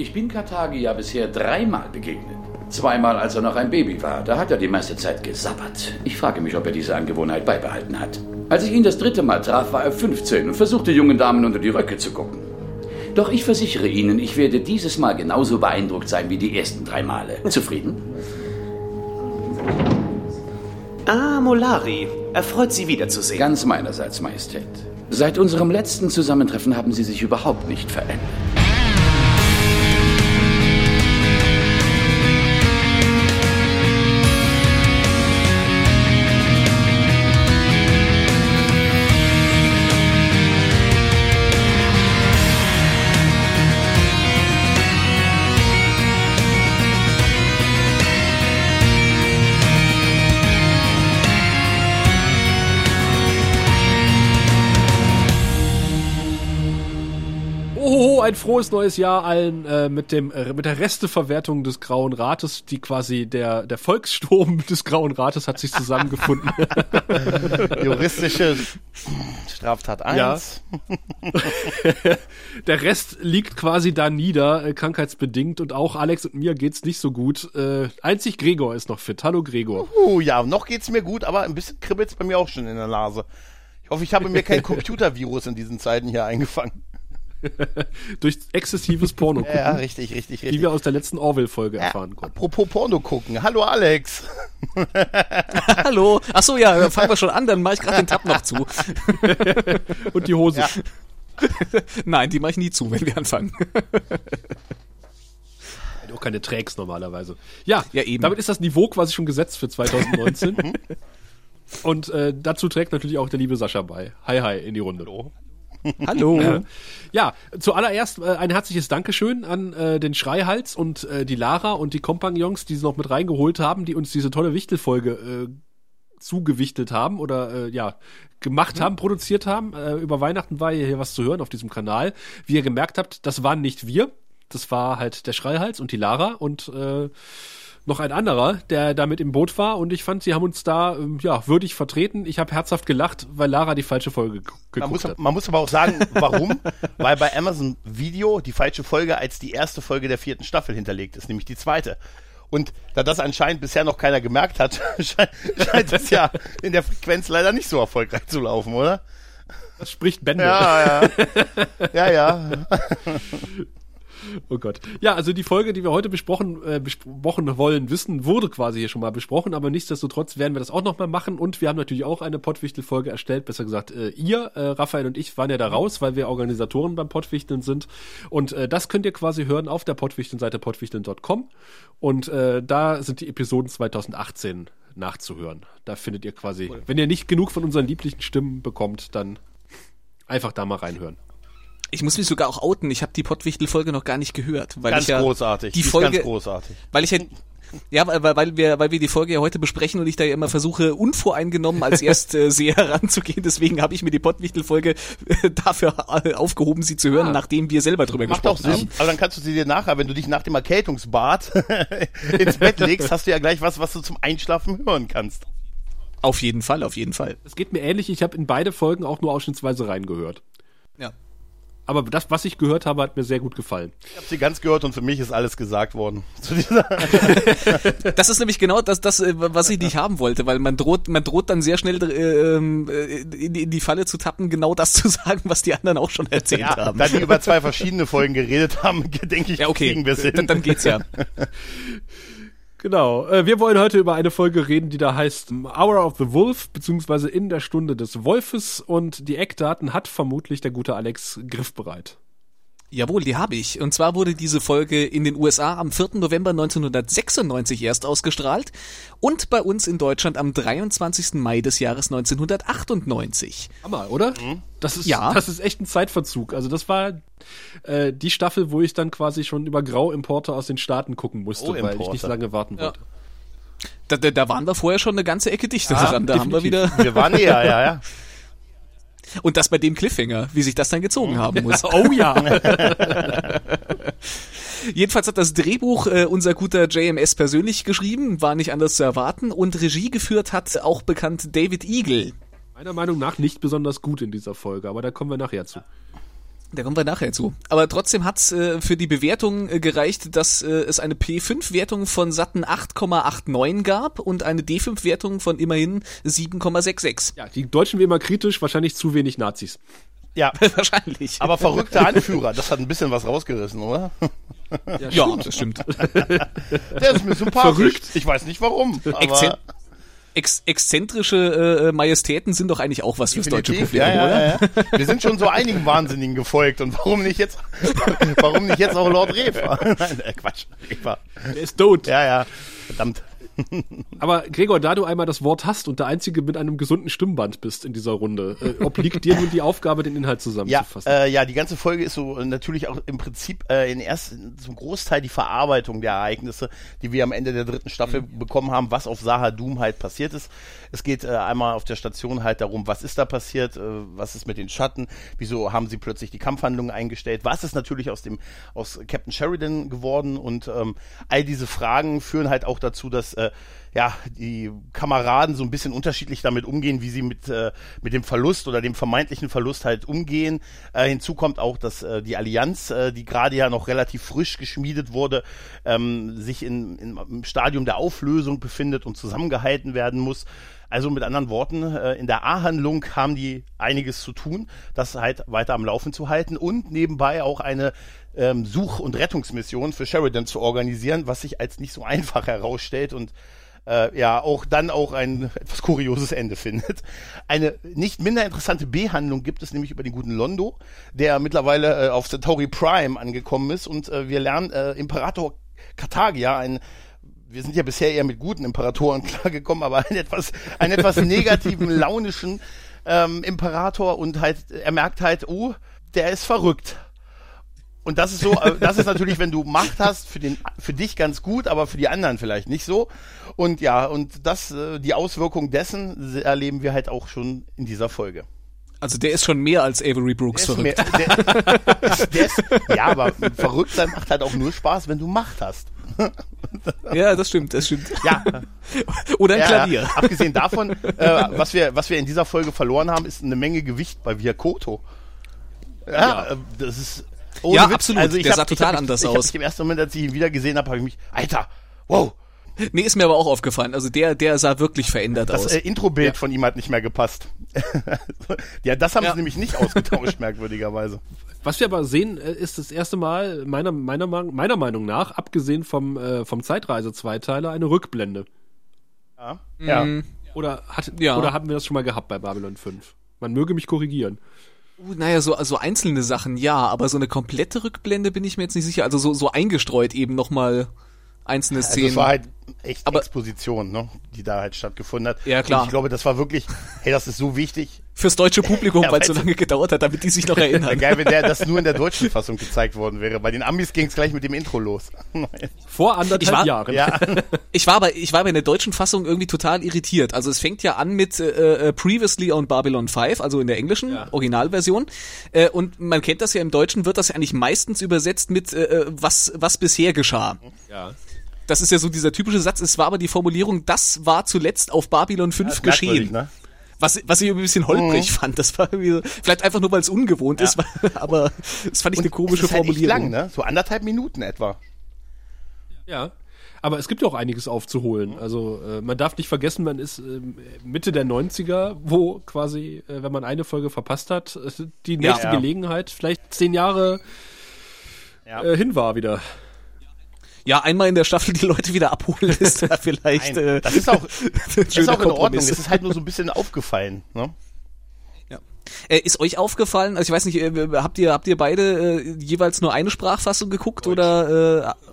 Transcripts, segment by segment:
Ich bin Kartagi ja bisher dreimal begegnet. Zweimal, als er noch ein Baby war. Da hat er die meiste Zeit gesabbert. Ich frage mich, ob er diese Angewohnheit beibehalten hat. Als ich ihn das dritte Mal traf, war er 15 und versuchte jungen Damen unter die Röcke zu gucken. Doch ich versichere Ihnen, ich werde dieses Mal genauso beeindruckt sein wie die ersten drei Male. Zufrieden? Ah, Molari. Erfreut Sie wiederzusehen. Ganz meinerseits, Majestät. Seit unserem letzten Zusammentreffen haben Sie sich überhaupt nicht verändert. Ein frohes neues Jahr allen äh, mit dem äh, mit der Resteverwertung des Grauen Rates, die quasi der der Volkssturm des Grauen Rates hat sich zusammengefunden. Juristische Straftat 1. Ja. der Rest liegt quasi da nieder, äh, krankheitsbedingt und auch Alex und mir geht's nicht so gut. Äh, einzig Gregor ist noch fit. Hallo Gregor. Uh, ja, noch geht's mir gut, aber ein bisschen kribbelt's bei mir auch schon in der Nase. Ich hoffe, ich habe mir kein Computervirus in diesen Zeiten hier eingefangen. Durch exzessives Porno gucken. Ja, richtig, richtig, richtig. Wie wir aus der letzten Orwell-Folge Ja, erfahren konnten. apropos Porno gucken. Hallo Alex. Hallo. Ach so, ja, fangen wir schon an, dann mache ich gerade den Tab noch zu. Und die Hose. Ja. Nein, die mache ich nie zu, wenn wir anfangen. Auch keine Tracks normalerweise. Ja, Ja, eben. damit ist das Niveau quasi schon gesetzt für 2019. Und äh, dazu trägt natürlich auch der liebe Sascha bei. Hi, hi in die Runde. Hallo. Ja, zuallererst äh, ein herzliches Dankeschön an äh, den Schreihals und äh, die Lara und die Kompagnons, die sie noch mit reingeholt haben, die uns diese tolle Wichtelfolge äh, zugewichtelt haben oder äh, ja gemacht haben, produziert haben. Äh, über Weihnachten war hier was zu hören auf diesem Kanal. Wie ihr gemerkt habt, das waren nicht wir. Das war halt der Schreihals und die Lara und äh, noch ein anderer, der da mit im Boot war und ich fand, sie haben uns da ähm, ja würdig vertreten. Ich habe herzhaft gelacht, weil Lara die falsche Folge ge- Man geguckt muss, hat. man muss aber auch sagen, warum? Weil bei Amazon Video die falsche Folge als die erste Folge der vierten Staffel hinterlegt ist, nämlich die zweite. Und da das anscheinend bisher noch keiner gemerkt hat, scheint, scheint es ja in der Frequenz leider nicht so erfolgreich zu laufen, oder? Das spricht Bände. Ja, ja. Ja, ja. Oh Gott. Ja, also die Folge, die wir heute besprochen, äh, besprochen wollen, wissen, wurde quasi hier schon mal besprochen, aber nichtsdestotrotz werden wir das auch nochmal machen und wir haben natürlich auch eine Pottwichtel-Folge erstellt, besser gesagt, äh, ihr, äh, Raphael und ich waren ja da raus, weil wir Organisatoren beim Pottwichteln sind und äh, das könnt ihr quasi hören auf der Pottwichteln-Seite pottwichteln.com und äh, da sind die Episoden 2018 nachzuhören. Da findet ihr quasi, wenn ihr nicht genug von unseren lieblichen Stimmen bekommt, dann einfach da mal reinhören. Ich muss mich sogar auch outen. Ich habe die Pottwichtel-Folge noch gar nicht gehört, weil Ganz ich ja großartig. die ist Folge, ganz großartig. weil ich ja ja, weil, weil- wir, weil wir die Folge ja heute besprechen und ich da ja immer versuche, unvoreingenommen als Erstseher heranzugehen. Deswegen habe ich mir die Pottwichtel-Folge äh, dafür äh, aufgehoben, sie zu hören, nachdem wir selber drüber Macht auch gesprochen Sinn. haben. Aber dann kannst du sie dir nachher, wenn du dich nach dem Erkältungsbad ins Bett legst, hast du ja gleich was, was du zum Einschlafen hören kannst. Auf jeden Fall, auf jeden Fall. Es geht mir ähnlich, ich habe in beide Folgen auch nur ausschnittsweise reingehört. Ja. Aber das, was ich gehört habe, hat mir sehr gut gefallen. Ich habe sie ganz gehört und für mich ist alles gesagt worden. Das ist nämlich genau das, das, äh, was ich nicht haben wollte, weil man droht, man droht dann sehr schnell äh, ähm, äh, in, die, in die Falle zu tappen, genau das zu sagen, was die anderen auch schon erzählt ja, haben. da die über zwei verschiedene Folgen geredet haben, denke ich, ja, okay, kriegen wir es hin. dann, dann geht's ja. Genau. Äh, wir wollen heute über eine Folge reden, die da heißt Hour of the Wolf, beziehungsweise in der Stunde des Wolfes. Und die Eckdaten hat vermutlich der gute Alex griffbereit. Jawohl, die habe ich. Und zwar wurde diese Folge in den USA am 4. November 1996 erst ausgestrahlt und bei uns in Deutschland am 23. Mai des Jahres 1998. Hammer, oder? Das ist, Ja. das ist echt ein Zeitverzug. Also das war äh, die Staffel, wo ich dann quasi schon über Grauimporte aus den Staaten gucken musste, weil ich nicht lange warten Ja. wollte. Da, da, da waren wir vorher schon eine ganze Ecke dichter dran. Da haben wir definitiv. wieder. Wir waren näher, ja, ja. Und das bei dem Cliffhanger, wie sich das dann gezogen haben muss. Oh ja. Jedenfalls hat das Drehbuch äh, unser guter JMS persönlich geschrieben, war nicht anders zu erwarten und Regie geführt hat auch bekannt David Eagle. Meiner Meinung nach nicht besonders gut in dieser Folge, aber da kommen wir nachher zu. Da kommen wir nachher zu. Aber trotzdem hat's äh, für die Bewertung äh, gereicht, dass äh, es eine P5-Wertung von satten 8,89 gab und eine D5-Wertung von immerhin 7,66. Ja, die Deutschen wie immer kritisch, wahrscheinlich zu wenig Nazis. Ja, Wahrscheinlich. aber verrückter Anführer, das hat ein bisschen was rausgerissen, oder? ja, das stimmt. Der ist mir sympathisch. Verrückt. Ich weiß nicht warum. Aber Exzen ex exzentrische äh, Majestäten sind doch eigentlich auch was fürs deutsche Publikum, ja, oder? ja, ja. Wir sind schon so einigen Wahnsinnigen gefolgt und warum nicht jetzt, warum nicht jetzt auch Lord Refa? Nein, äh, Quatsch, Refa. Der ist tot. Ja, ja, verdammt. Aber Gregor, da du einmal das Wort hast und der Einzige mit einem gesunden Stimmband bist in dieser Runde, äh, obliegt dir nun die Aufgabe, den Inhalt Ja, zusammenzufassen. äh, ja, die ganze Folge ist so äh, natürlich auch im Prinzip äh, in erst zum Großteil die Verarbeitung der Ereignisse, die wir am Ende der dritten Staffel bekommen haben, was auf Saha Doom halt passiert ist. Es geht äh, einmal auf der Station halt darum, was ist da passiert, äh, was ist mit den Schatten, wieso haben sie plötzlich die Kampfhandlungen eingestellt, was ist natürlich aus dem aus Captain Sheridan geworden und ähm, all diese Fragen führen halt auch dazu, dass äh, ja, die Kameraden so ein bisschen unterschiedlich damit umgehen, wie sie mit, äh, mit dem Verlust oder dem vermeintlichen Verlust halt umgehen. Äh, hinzu kommt auch, dass äh, die Allianz, äh, die gerade ja noch relativ frisch geschmiedet wurde, ähm, sich in, in, im Stadium der Auflösung befindet und zusammengehalten werden muss. Also mit anderen Worten, äh, in der A-Handlung haben die einiges zu tun, das halt weiter am Laufen zu halten und nebenbei auch eine ähm, Such- und Rettungsmission für Sheridan zu organisieren, was sich als nicht so einfach herausstellt und äh, ja auch dann auch ein etwas kurioses Ende findet. Eine nicht minder interessante B-Handlung gibt es nämlich über den guten Londo, der mittlerweile äh, auf Centauri Prime angekommen ist und äh, wir lernen äh, Imperator Kartagia, ein wir sind ja bisher eher mit guten Imperatoren klargekommen, aber einen etwas, einen etwas negativen, launischen ähm, Imperator und halt, er merkt halt, oh, der ist verrückt. Und das ist so, äh, das ist natürlich, wenn du Macht hast, für den, für dich ganz gut, aber für die anderen vielleicht nicht so. Und ja, und das, äh, die Auswirkung dessen erleben wir halt auch schon in dieser Folge. Also der ist schon mehr als Avery Brooks Der ist mehr, verrückt. der, der ist, ja, aber verrückt sein macht halt auch nur Spaß, wenn du Macht hast. Ja, das stimmt, das stimmt. Ja, Oder ein Ja, Klavier. Ja. Abgesehen davon, äh, was, wir, was wir in dieser Folge verloren haben, ist eine Menge Gewicht bei Viakoto. Ja, äh, das ist. Ohne Ja, Witz. absolut. Also ich Der hab- sah ich total hab mich, anders ich hab aus. mich im ersten Moment, als ich ihn wieder gesehen habe, habe ich mich, Alter, wow, Nee, ist mir aber auch aufgefallen. Also der, der sah wirklich verändert das aus. äh, Introbild von ihm hat nicht mehr gepasst. ja, das haben Ja. sie nämlich nicht ausgetauscht, merkwürdigerweise. Was wir aber sehen, äh, ist das erste Mal, meiner, meiner, meiner Meinung nach, abgesehen vom, äh, vom Zeitreise-Zweiteiler, eine Rückblende. Ja. ja. Mhm. Oder, hat, Ja. oder hatten wir das schon mal gehabt bei Babylon 5? Man möge mich korrigieren. Uh, naja, so also einzelne Sachen ja, aber so eine komplette Rückblende bin ich mir jetzt nicht sicher. Also so, so eingestreut eben nochmal einzelne Also Szenen. es war halt echt Aber- Exposition, ne, die da halt stattgefunden hat. Ja, klar. Und ich glaube, das war wirklich, hey, das ist so wichtig. Fürs deutsche Publikum, Ja, weil es so lange gedauert hat, damit die sich noch Ja, erinnern. geil, wenn der das nur in der deutschen Fassung gezeigt worden wäre. Bei den Amis ging es gleich mit dem Intro los. Vor anderthalb Ich war- Jahren. ja, Ich war aber, ich war bei der deutschen Fassung irgendwie total irritiert. Also es fängt ja an mit äh, äh, Previously on Babylon 5, also in der englischen Ja. Originalversion. Äh, und man kennt das ja im Deutschen, wird das ja eigentlich meistens übersetzt mit äh, äh, was, was bisher geschah. Ja. Das ist ja so dieser typische Satz. Es war aber die Formulierung, das war zuletzt auf Babylon 5 geschehen. Ne? Was, was ich ein bisschen holprig fand. Das war irgendwie, so- vielleicht einfach nur, weil es ungewohnt ist, aber das fand ich eine komische es ist halt echt Formulierung. lang, ne? So anderthalb Minuten etwa. Ja. Aber es gibt ja auch einiges aufzuholen. Also äh, man darf nicht vergessen, man ist ähm, Mitte der 90er, wo quasi, äh, wenn man eine Folge verpasst hat, äh, die nächste Ja. Gelegenheit vielleicht zehn Jahre Ja. äh, hin war wieder. Ja, einmal in der Staffel die Leute wieder abholen, ist da vielleicht Nein, äh, das ist auch, das ist auch in Ordnung. Es ist halt nur so ein bisschen aufgefallen. Ne? Ja. Äh, ist euch aufgefallen, also ich weiß nicht, äh, habt ihr habt ihr beide äh, jeweils nur eine Sprachfassung geguckt oder äh,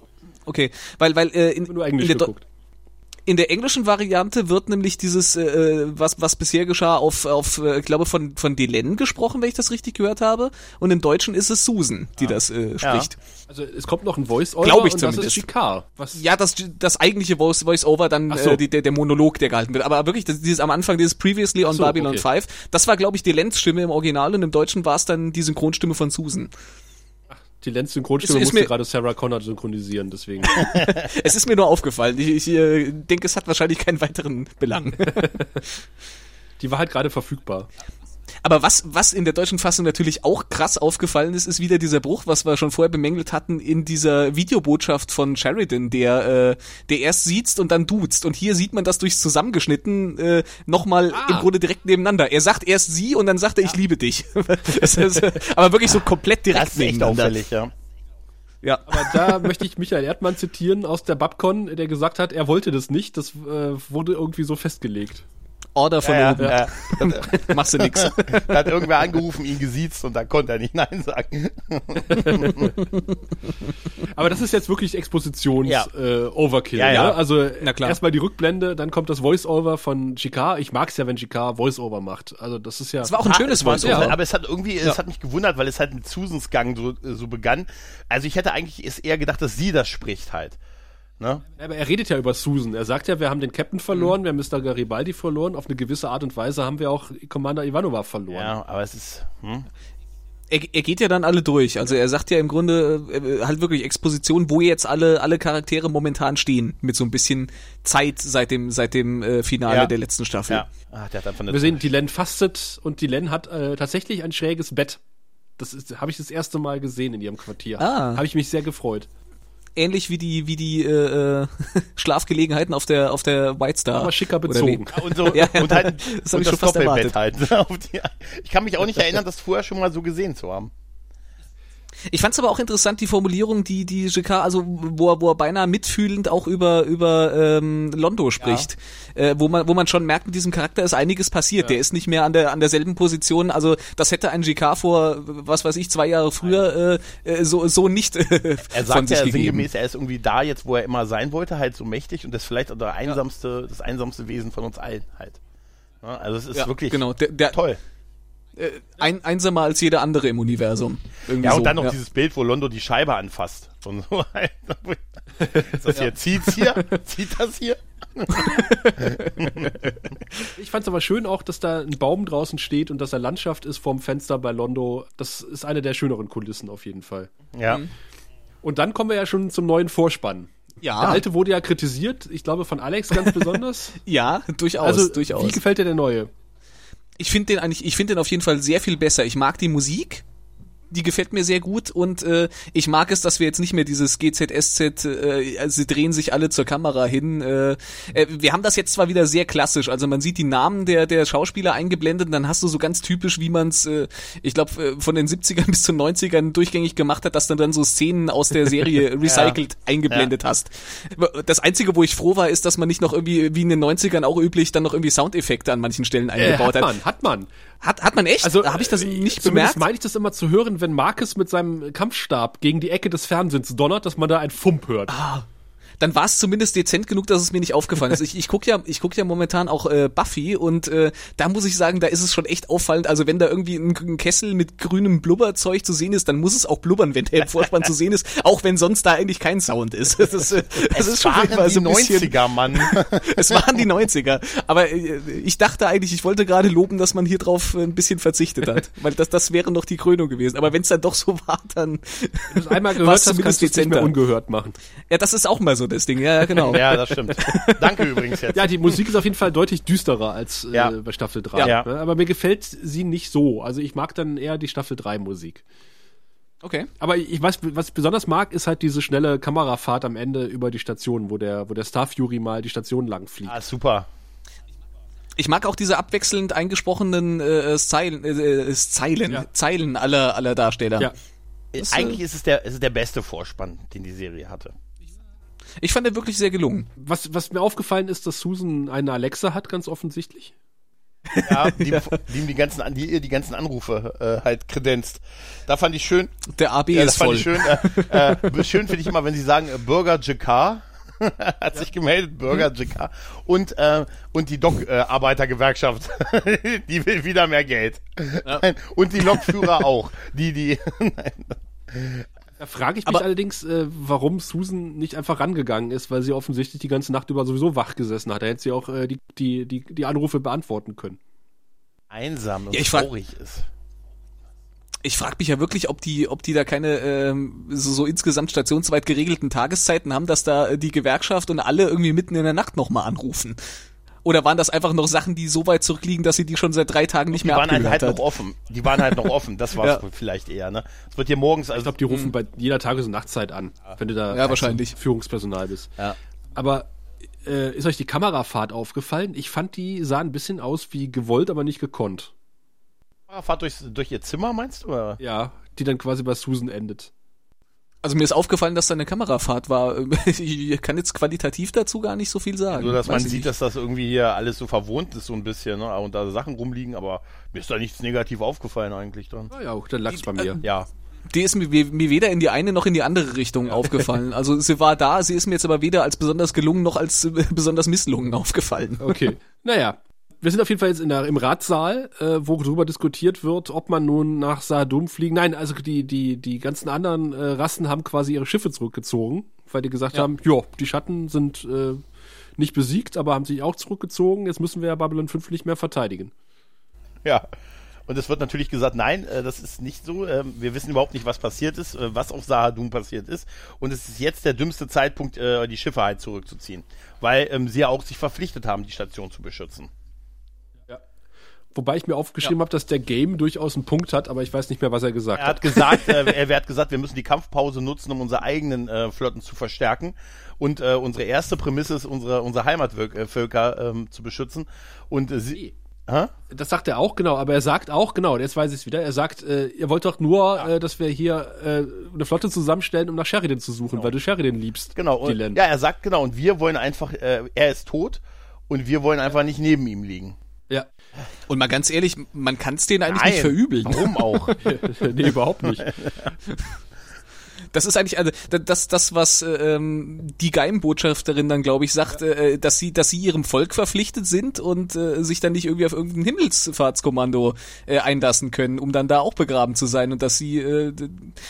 okay, weil weil äh, in, Nur in, Englisch der, Do- geguckt. In der englischen Variante wird nämlich dieses äh, was was bisher geschah auf auf äh, ich glaube von von Delenn gesprochen, wenn ich das richtig gehört habe und im Deutschen ist es Susan, die das äh, spricht. Also es kommt noch ein Voice-Over Glaub ich und das zumindest. ist Chicard. Was Ja, das, das eigentliche Voice, Voice-Over, dann Ach so. äh, die, der, der Monolog, der gehalten wird. Aber wirklich, das, dieses am Anfang, dieses Previously on so, Babylon okay. 5, das war, glaube ich, die Lenz-Stimme im Original und im Deutschen war es dann die Synchronstimme von Susan. Die Lenz-Synchronstimme Es ist musste mir- gerade Sarah Connor synchronisieren, deswegen. Es ist mir nur aufgefallen. Ich, ich äh, denke, es hat wahrscheinlich keinen weiteren Belang. die war halt gerade verfügbar. Aber was, was in der deutschen Fassung natürlich auch krass aufgefallen ist, ist wieder dieser Bruch, was wir schon vorher bemängelt hatten in dieser Videobotschaft von Sheridan, der, äh, der erst sieht's und dann duzt. Und hier sieht man das durchs Zusammengeschnitten äh, nochmal Ah. im Grunde direkt nebeneinander. Er sagt erst sie und dann sagt er, ich liebe dich. das ist, äh, aber wirklich so komplett direkt Das ist echt nebeneinander. auffällig, ja. Ja. Aber da möchte ich Michael Erdmann zitieren aus der Babcon, der gesagt hat, er wollte das nicht. Das äh, wurde irgendwie so festgelegt. Order von Ja, oben. ja, ja. Machst du nix. Da hat irgendwer angerufen, ihn gesiezt und da konnte er nicht Nein sagen. Aber das ist jetzt wirklich Expositions Ja. äh, Overkill. Ja, ja. Ne? Also Na klar. erstmal die Rückblende, dann kommt das Voice-Over von GK. Ich mag's ja, wenn GK Voice-Over macht. Also das ist ja. Das war auch ein Ah, schönes es Voice-Over. Aber es hat irgendwie, es hat mich gewundert, weil es halt mit Susans Gang so, so begann. Also ich hätte eigentlich es eher gedacht, dass sie das spricht halt. Ne? Aber er redet ja über Susan. Er sagt ja, wir haben den Captain verloren, Mhm. wir haben Mr. Garibaldi verloren. Auf eine gewisse Art und Weise haben wir auch Commander Ivanova verloren. Ja, aber es ist. Hm? er, er geht ja dann alle durch. Also er sagt ja im Grunde äh, halt wirklich Exposition, wo jetzt alle alle Charaktere momentan stehen, mit so ein bisschen Zeit seit dem seit dem äh, Finale Ja. der letzten Staffel. Ja. Ah, der hat einfach eine Wir sehen, die Len fastet und die Len hat äh, tatsächlich ein schräges Bett. Das habe ich das erste Mal gesehen in ihrem Quartier. Ah. Habe ich mich sehr gefreut. Ähnlich wie die wie die äh, äh, Schlafgelegenheiten auf der auf der White Star. Aber schicker Oder bezogen. Und, so, Ja, und halt das und ich schon fast Doppelbett halt. Ich kann mich auch nicht erinnern, das vorher schon mal so gesehen zu haben. Ich fand's aber auch interessant, die Formulierung, die die GK, also wo er, wo er beinahe mitfühlend auch über über ähm, Londo spricht, äh, wo man wo man schon merkt, mit diesem Charakter ist einiges passiert. Der ist nicht mehr an der an derselben Position. Also das hätte ein GK vor was weiß ich zwei Jahre früher äh, äh, so so nicht äh, Er sagt ja sinngemäß, er ist irgendwie da jetzt, wo er immer sein wollte, halt so mächtig und das ist vielleicht auch der einsamste, das einsamste Wesen von uns allen halt. Ja, also es ist Ja, wirklich genau, der, der toll. Ein, einsamer als jeder andere im Universum. Irgendwie Ja, und so, dann noch ja. dieses Bild, wo Londo die Scheibe anfasst. Und so halt. Ist das hier, zieht's hier? Zieht das hier? Ich fand es aber schön auch, dass da ein Baum draußen steht und dass da Landschaft ist vorm Fenster bei Londo. Das ist eine der schöneren Kulissen auf jeden Fall. Ja. Und dann kommen wir ja schon zum neuen Vorspann. Der Ja, alte wurde ja kritisiert, ich glaube von Alex ganz besonders. ja, durchaus, also, durchaus. wie gefällt dir der neue? Ich finde den eigentlich, ich finde den auf jeden Fall sehr viel besser. Ich mag die Musik. Die gefällt mir sehr gut und äh, ich mag es, dass wir jetzt nicht mehr dieses GZSZ, äh, also sie drehen sich alle zur Kamera hin. Äh, äh, wir haben das jetzt zwar wieder sehr klassisch, also man sieht die Namen der der Schauspieler eingeblendet, und dann hast du so ganz typisch, wie man es, äh, ich glaube, äh, von den 70ern bis zu 90ern durchgängig gemacht hat, dass du dann so Szenen aus der Serie recycelt eingeblendet hast. Das Einzige, wo ich froh war, ist, dass man nicht noch irgendwie, wie in den 90ern auch üblich, dann noch irgendwie Soundeffekte an manchen Stellen Äh, eingebaut hat hat. man, hat man. Hat, hat man echt? Also habe ich das äh, nicht bemerkt? meine ich das immer zu hören, wenn Marcus mit seinem Kampfstab gegen die Ecke des Fernsehens donnert, dass man da ein Fump hört. Dann war es zumindest dezent genug, dass es mir nicht aufgefallen ist. Ich, ich gucke ja, ich guck ja momentan auch äh, Buffy und äh, da muss ich sagen, da ist es schon echt auffallend. Also wenn da irgendwie ein, ein Kessel mit grünem Blubberzeug zu sehen ist, dann muss es auch blubbern, wenn der im Vorspann zu sehen ist, auch wenn sonst da eigentlich kein Sound ist. Das ist, äh, das ist schon waren die ein bisschen, 90er, Mann. Es waren die 90er. Aber äh, ich dachte eigentlich, ich wollte gerade loben, dass man hier drauf äh, ein bisschen verzichtet hat. Weil das, das wäre noch die Krönung gewesen. Aber wenn es dann doch so war, dann Wenn du es einmal war's gehört hast, zumindest kannst du es nicht mehr dezenter. ungehört machen. Ja, das ist auch mal so das Ding. Ja, genau. ja, das stimmt. Danke übrigens jetzt. Ja, die Musik ist auf jeden Fall deutlich düsterer als äh, Ja. bei Staffel 3. Ja. ne? Aber mir gefällt sie nicht so. Also ich mag dann eher die Staffel 3 Musik. Okay. Aber ich weiß, was ich besonders mag, ist halt diese schnelle Kamerafahrt am Ende über die Station, wo der, wo der Star Fury mal die Station lang fliegt. Ah, super. Ich mag auch diese abwechselnd eingesprochenen äh, Zeilen, äh, äh, Zeilen, Ja. Zeilen aller, aller Darsteller. Ja. Das, Eigentlich äh, ist es der, es ist der beste Vorspann, den die Serie hatte. Ich fand den wirklich sehr gelungen. Was, was mir aufgefallen ist, dass Susan eine Alexa hat, ganz offensichtlich. Ja, die, die ihm die ganzen, An- die ihr die ganzen Anrufe äh, halt kredenzt. Da fand ich schön. Der AB Ja, ist das fand voll. ich schön. Äh, äh, schön finde ich immer, wenn sie sagen, äh, Bürger JK hat sich gemeldet, Bürger JK und äh, und die Dock-Arbeitergewerkschaft, die will wieder mehr Geld. Nein, und die Lokführer auch, die die Da frage ich mich Aber- allerdings, äh, warum Susan nicht einfach rangegangen ist, weil sie offensichtlich die ganze Nacht über sowieso wach gesessen hat. Da hätte sie auch äh, die, die, die, die Anrufe beantworten können. einsam und Ja, traurig ist. Ich frage mich ja wirklich, ob die, ob die da keine ähm, so, so insgesamt stationsweit geregelten Tageszeiten haben, dass da äh, die Gewerkschaft und alle irgendwie mitten in der Nacht nochmal anrufen. Oder waren das einfach noch Sachen, die so weit zurückliegen, dass sie die schon seit drei Tagen nicht Die mehr waren halt, abgehört halt hat? noch offen. Die waren halt noch offen. Das war Ja. vielleicht eher, ne? Es wird hier morgens, also Ich glaube, die rufen bei jeder Tages- und Nachtzeit an, wenn du da Ja, wahrscheinlich. Führungspersonal bist. Ja. Aber äh, ist euch die Kamerafahrt aufgefallen? Ich fand, die sah ein bisschen aus wie gewollt, aber nicht gekonnt. Fahrt durch, durch ihr Zimmer, meinst du? Oder? Ja, die dann quasi bei Susan endet. Also mir ist aufgefallen, dass da eine Kamerafahrt war. Ich kann jetzt qualitativ dazu gar nicht so viel sagen. So, dass man Weiß sieht, nicht. dass das irgendwie hier alles so verwohnt ist, so ein bisschen, ne? Und da Sachen rumliegen, aber mir ist da nichts negativ aufgefallen eigentlich dann. Naja, dann lag's bei mir. Ja. Die ist mir, mir weder in die eine noch in die andere Richtung aufgefallen. Also sie war da, sie ist mir jetzt aber weder als besonders gelungen noch als äh, besonders misslungen aufgefallen. Okay. naja. Wir sind auf jeden Fall jetzt in der, im Ratssaal, äh, wo darüber diskutiert wird, ob man nun nach Sahadum fliegen. Nein, also die, die, die ganzen anderen äh, Rassen haben quasi ihre Schiffe zurückgezogen, weil die gesagt Ja. haben, ja, die Schatten sind äh, nicht besiegt, aber haben sich auch zurückgezogen. Jetzt müssen wir ja Babylon 5 nicht mehr verteidigen. Ja. Und es wird natürlich gesagt, nein, äh, das ist nicht so. Ähm, wir wissen überhaupt nicht, was passiert ist, äh, was auf Sahadum passiert ist. Und es ist jetzt der dümmste Zeitpunkt, äh, die Schiffe halt zurückzuziehen. Weil ähm, sie ja auch sich verpflichtet haben, die Station zu beschützen. Wobei ich mir aufgeschrieben habe, dass der Game durchaus einen Punkt hat, aber ich weiß nicht mehr, was er gesagt Er hat. hat gesagt, äh, er, hat gesagt, wir müssen die Kampfpause nutzen, um unsere eigenen äh, Flotten zu verstärken. Und äh, unsere erste Prämisse ist, unsere, unsere Heimatvölker ähm, zu beschützen. Und äh, sie. Hä? Das sagt er auch, genau, aber er sagt auch, genau, jetzt weiß ich es wieder, er sagt, äh, ihr wollt doch nur, äh, dass wir hier äh, eine Flotte zusammenstellen, um nach Sheridan zu suchen, weil du Sheridan liebst. Genau. Und, ja, er sagt genau. Und wir wollen einfach, äh, er ist tot und wir wollen einfach nicht neben ihm liegen. Und mal ganz ehrlich, man kann es denen eigentlich Nein, nicht verübeln. Warum auch? nee, überhaupt nicht. Das ist eigentlich also das das was ähm, die Geimbotschafterin dann glaube ich sagt, äh, dass sie dass sie ihrem Volk verpflichtet sind und äh, sich dann nicht irgendwie auf irgendein Himmelsfahrtskommando äh, einlassen können, um dann da auch begraben zu sein und dass sie äh,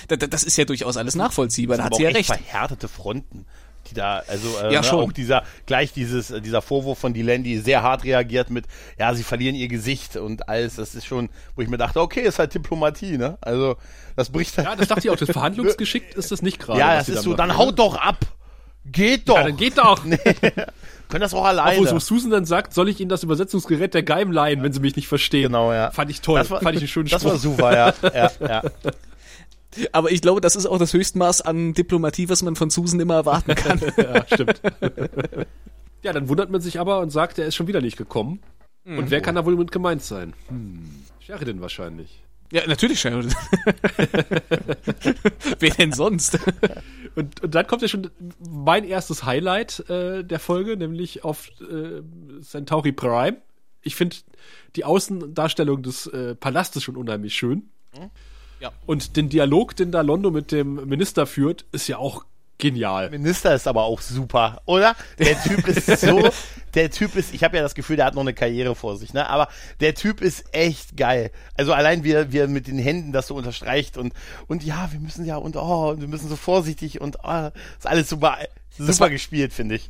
das ist ja durchaus alles nachvollziehbar, da hat sie ja recht. verhärtete Fronten. Die da, also äh, Ja, ne, auch dieser, gleich dieses, äh, dieser Vorwurf von Dylan, die sehr hart reagiert mit, ja, sie verlieren ihr Gesicht und alles, das ist schon, wo ich mir dachte, okay, ist halt Diplomatie, ne? Also, das bricht halt. Ja, das dachte ich auch, das verhandlungsgeschickt ist das nicht gerade. Ja, das ist so, machen, dann ne? haut doch ab! Geht doch! Ja, dann geht doch. Können das auch alleine. wo so Susan dann sagt, soll ich Ihnen das Übersetzungsgerät der Geim leihen, wenn Sie mich nicht verstehen. Genau, ja. Fand ich toll. Das war, Fand ich einen schönen Das Spruch. war super, ja. ja, ja. Aber ich glaube, das ist auch das Höchstmaß an Diplomatie, was man von Susan immer erwarten kann. ja, stimmt. ja, dann wundert man sich aber und sagt, er ist schon wieder nicht gekommen. Und wer kann da wohl mit gemeint sein? Hm. Sheridan wahrscheinlich. ja, natürlich Sheridan. Wer denn sonst? Und, und dann kommt ja schon mein erstes Highlight äh, der Folge, nämlich auf äh, Centauri Prime. Ich finde die Außendarstellung des äh, Palastes schon unheimlich schön. Ja. Und den Dialog, den da Londo mit dem Minister führt, ist ja auch genial. Minister ist aber auch super, oder? Der Typ ist so, der Typ ist, ich habe ja das Gefühl, der hat noch eine Karriere vor sich, ne? Aber der Typ ist echt geil. Also allein wie er, wie er mit den Händen das so unterstreicht und und ja, wir müssen ja und oh, und wir müssen so vorsichtig und oh, ist alles super, super war- gespielt, finde ich.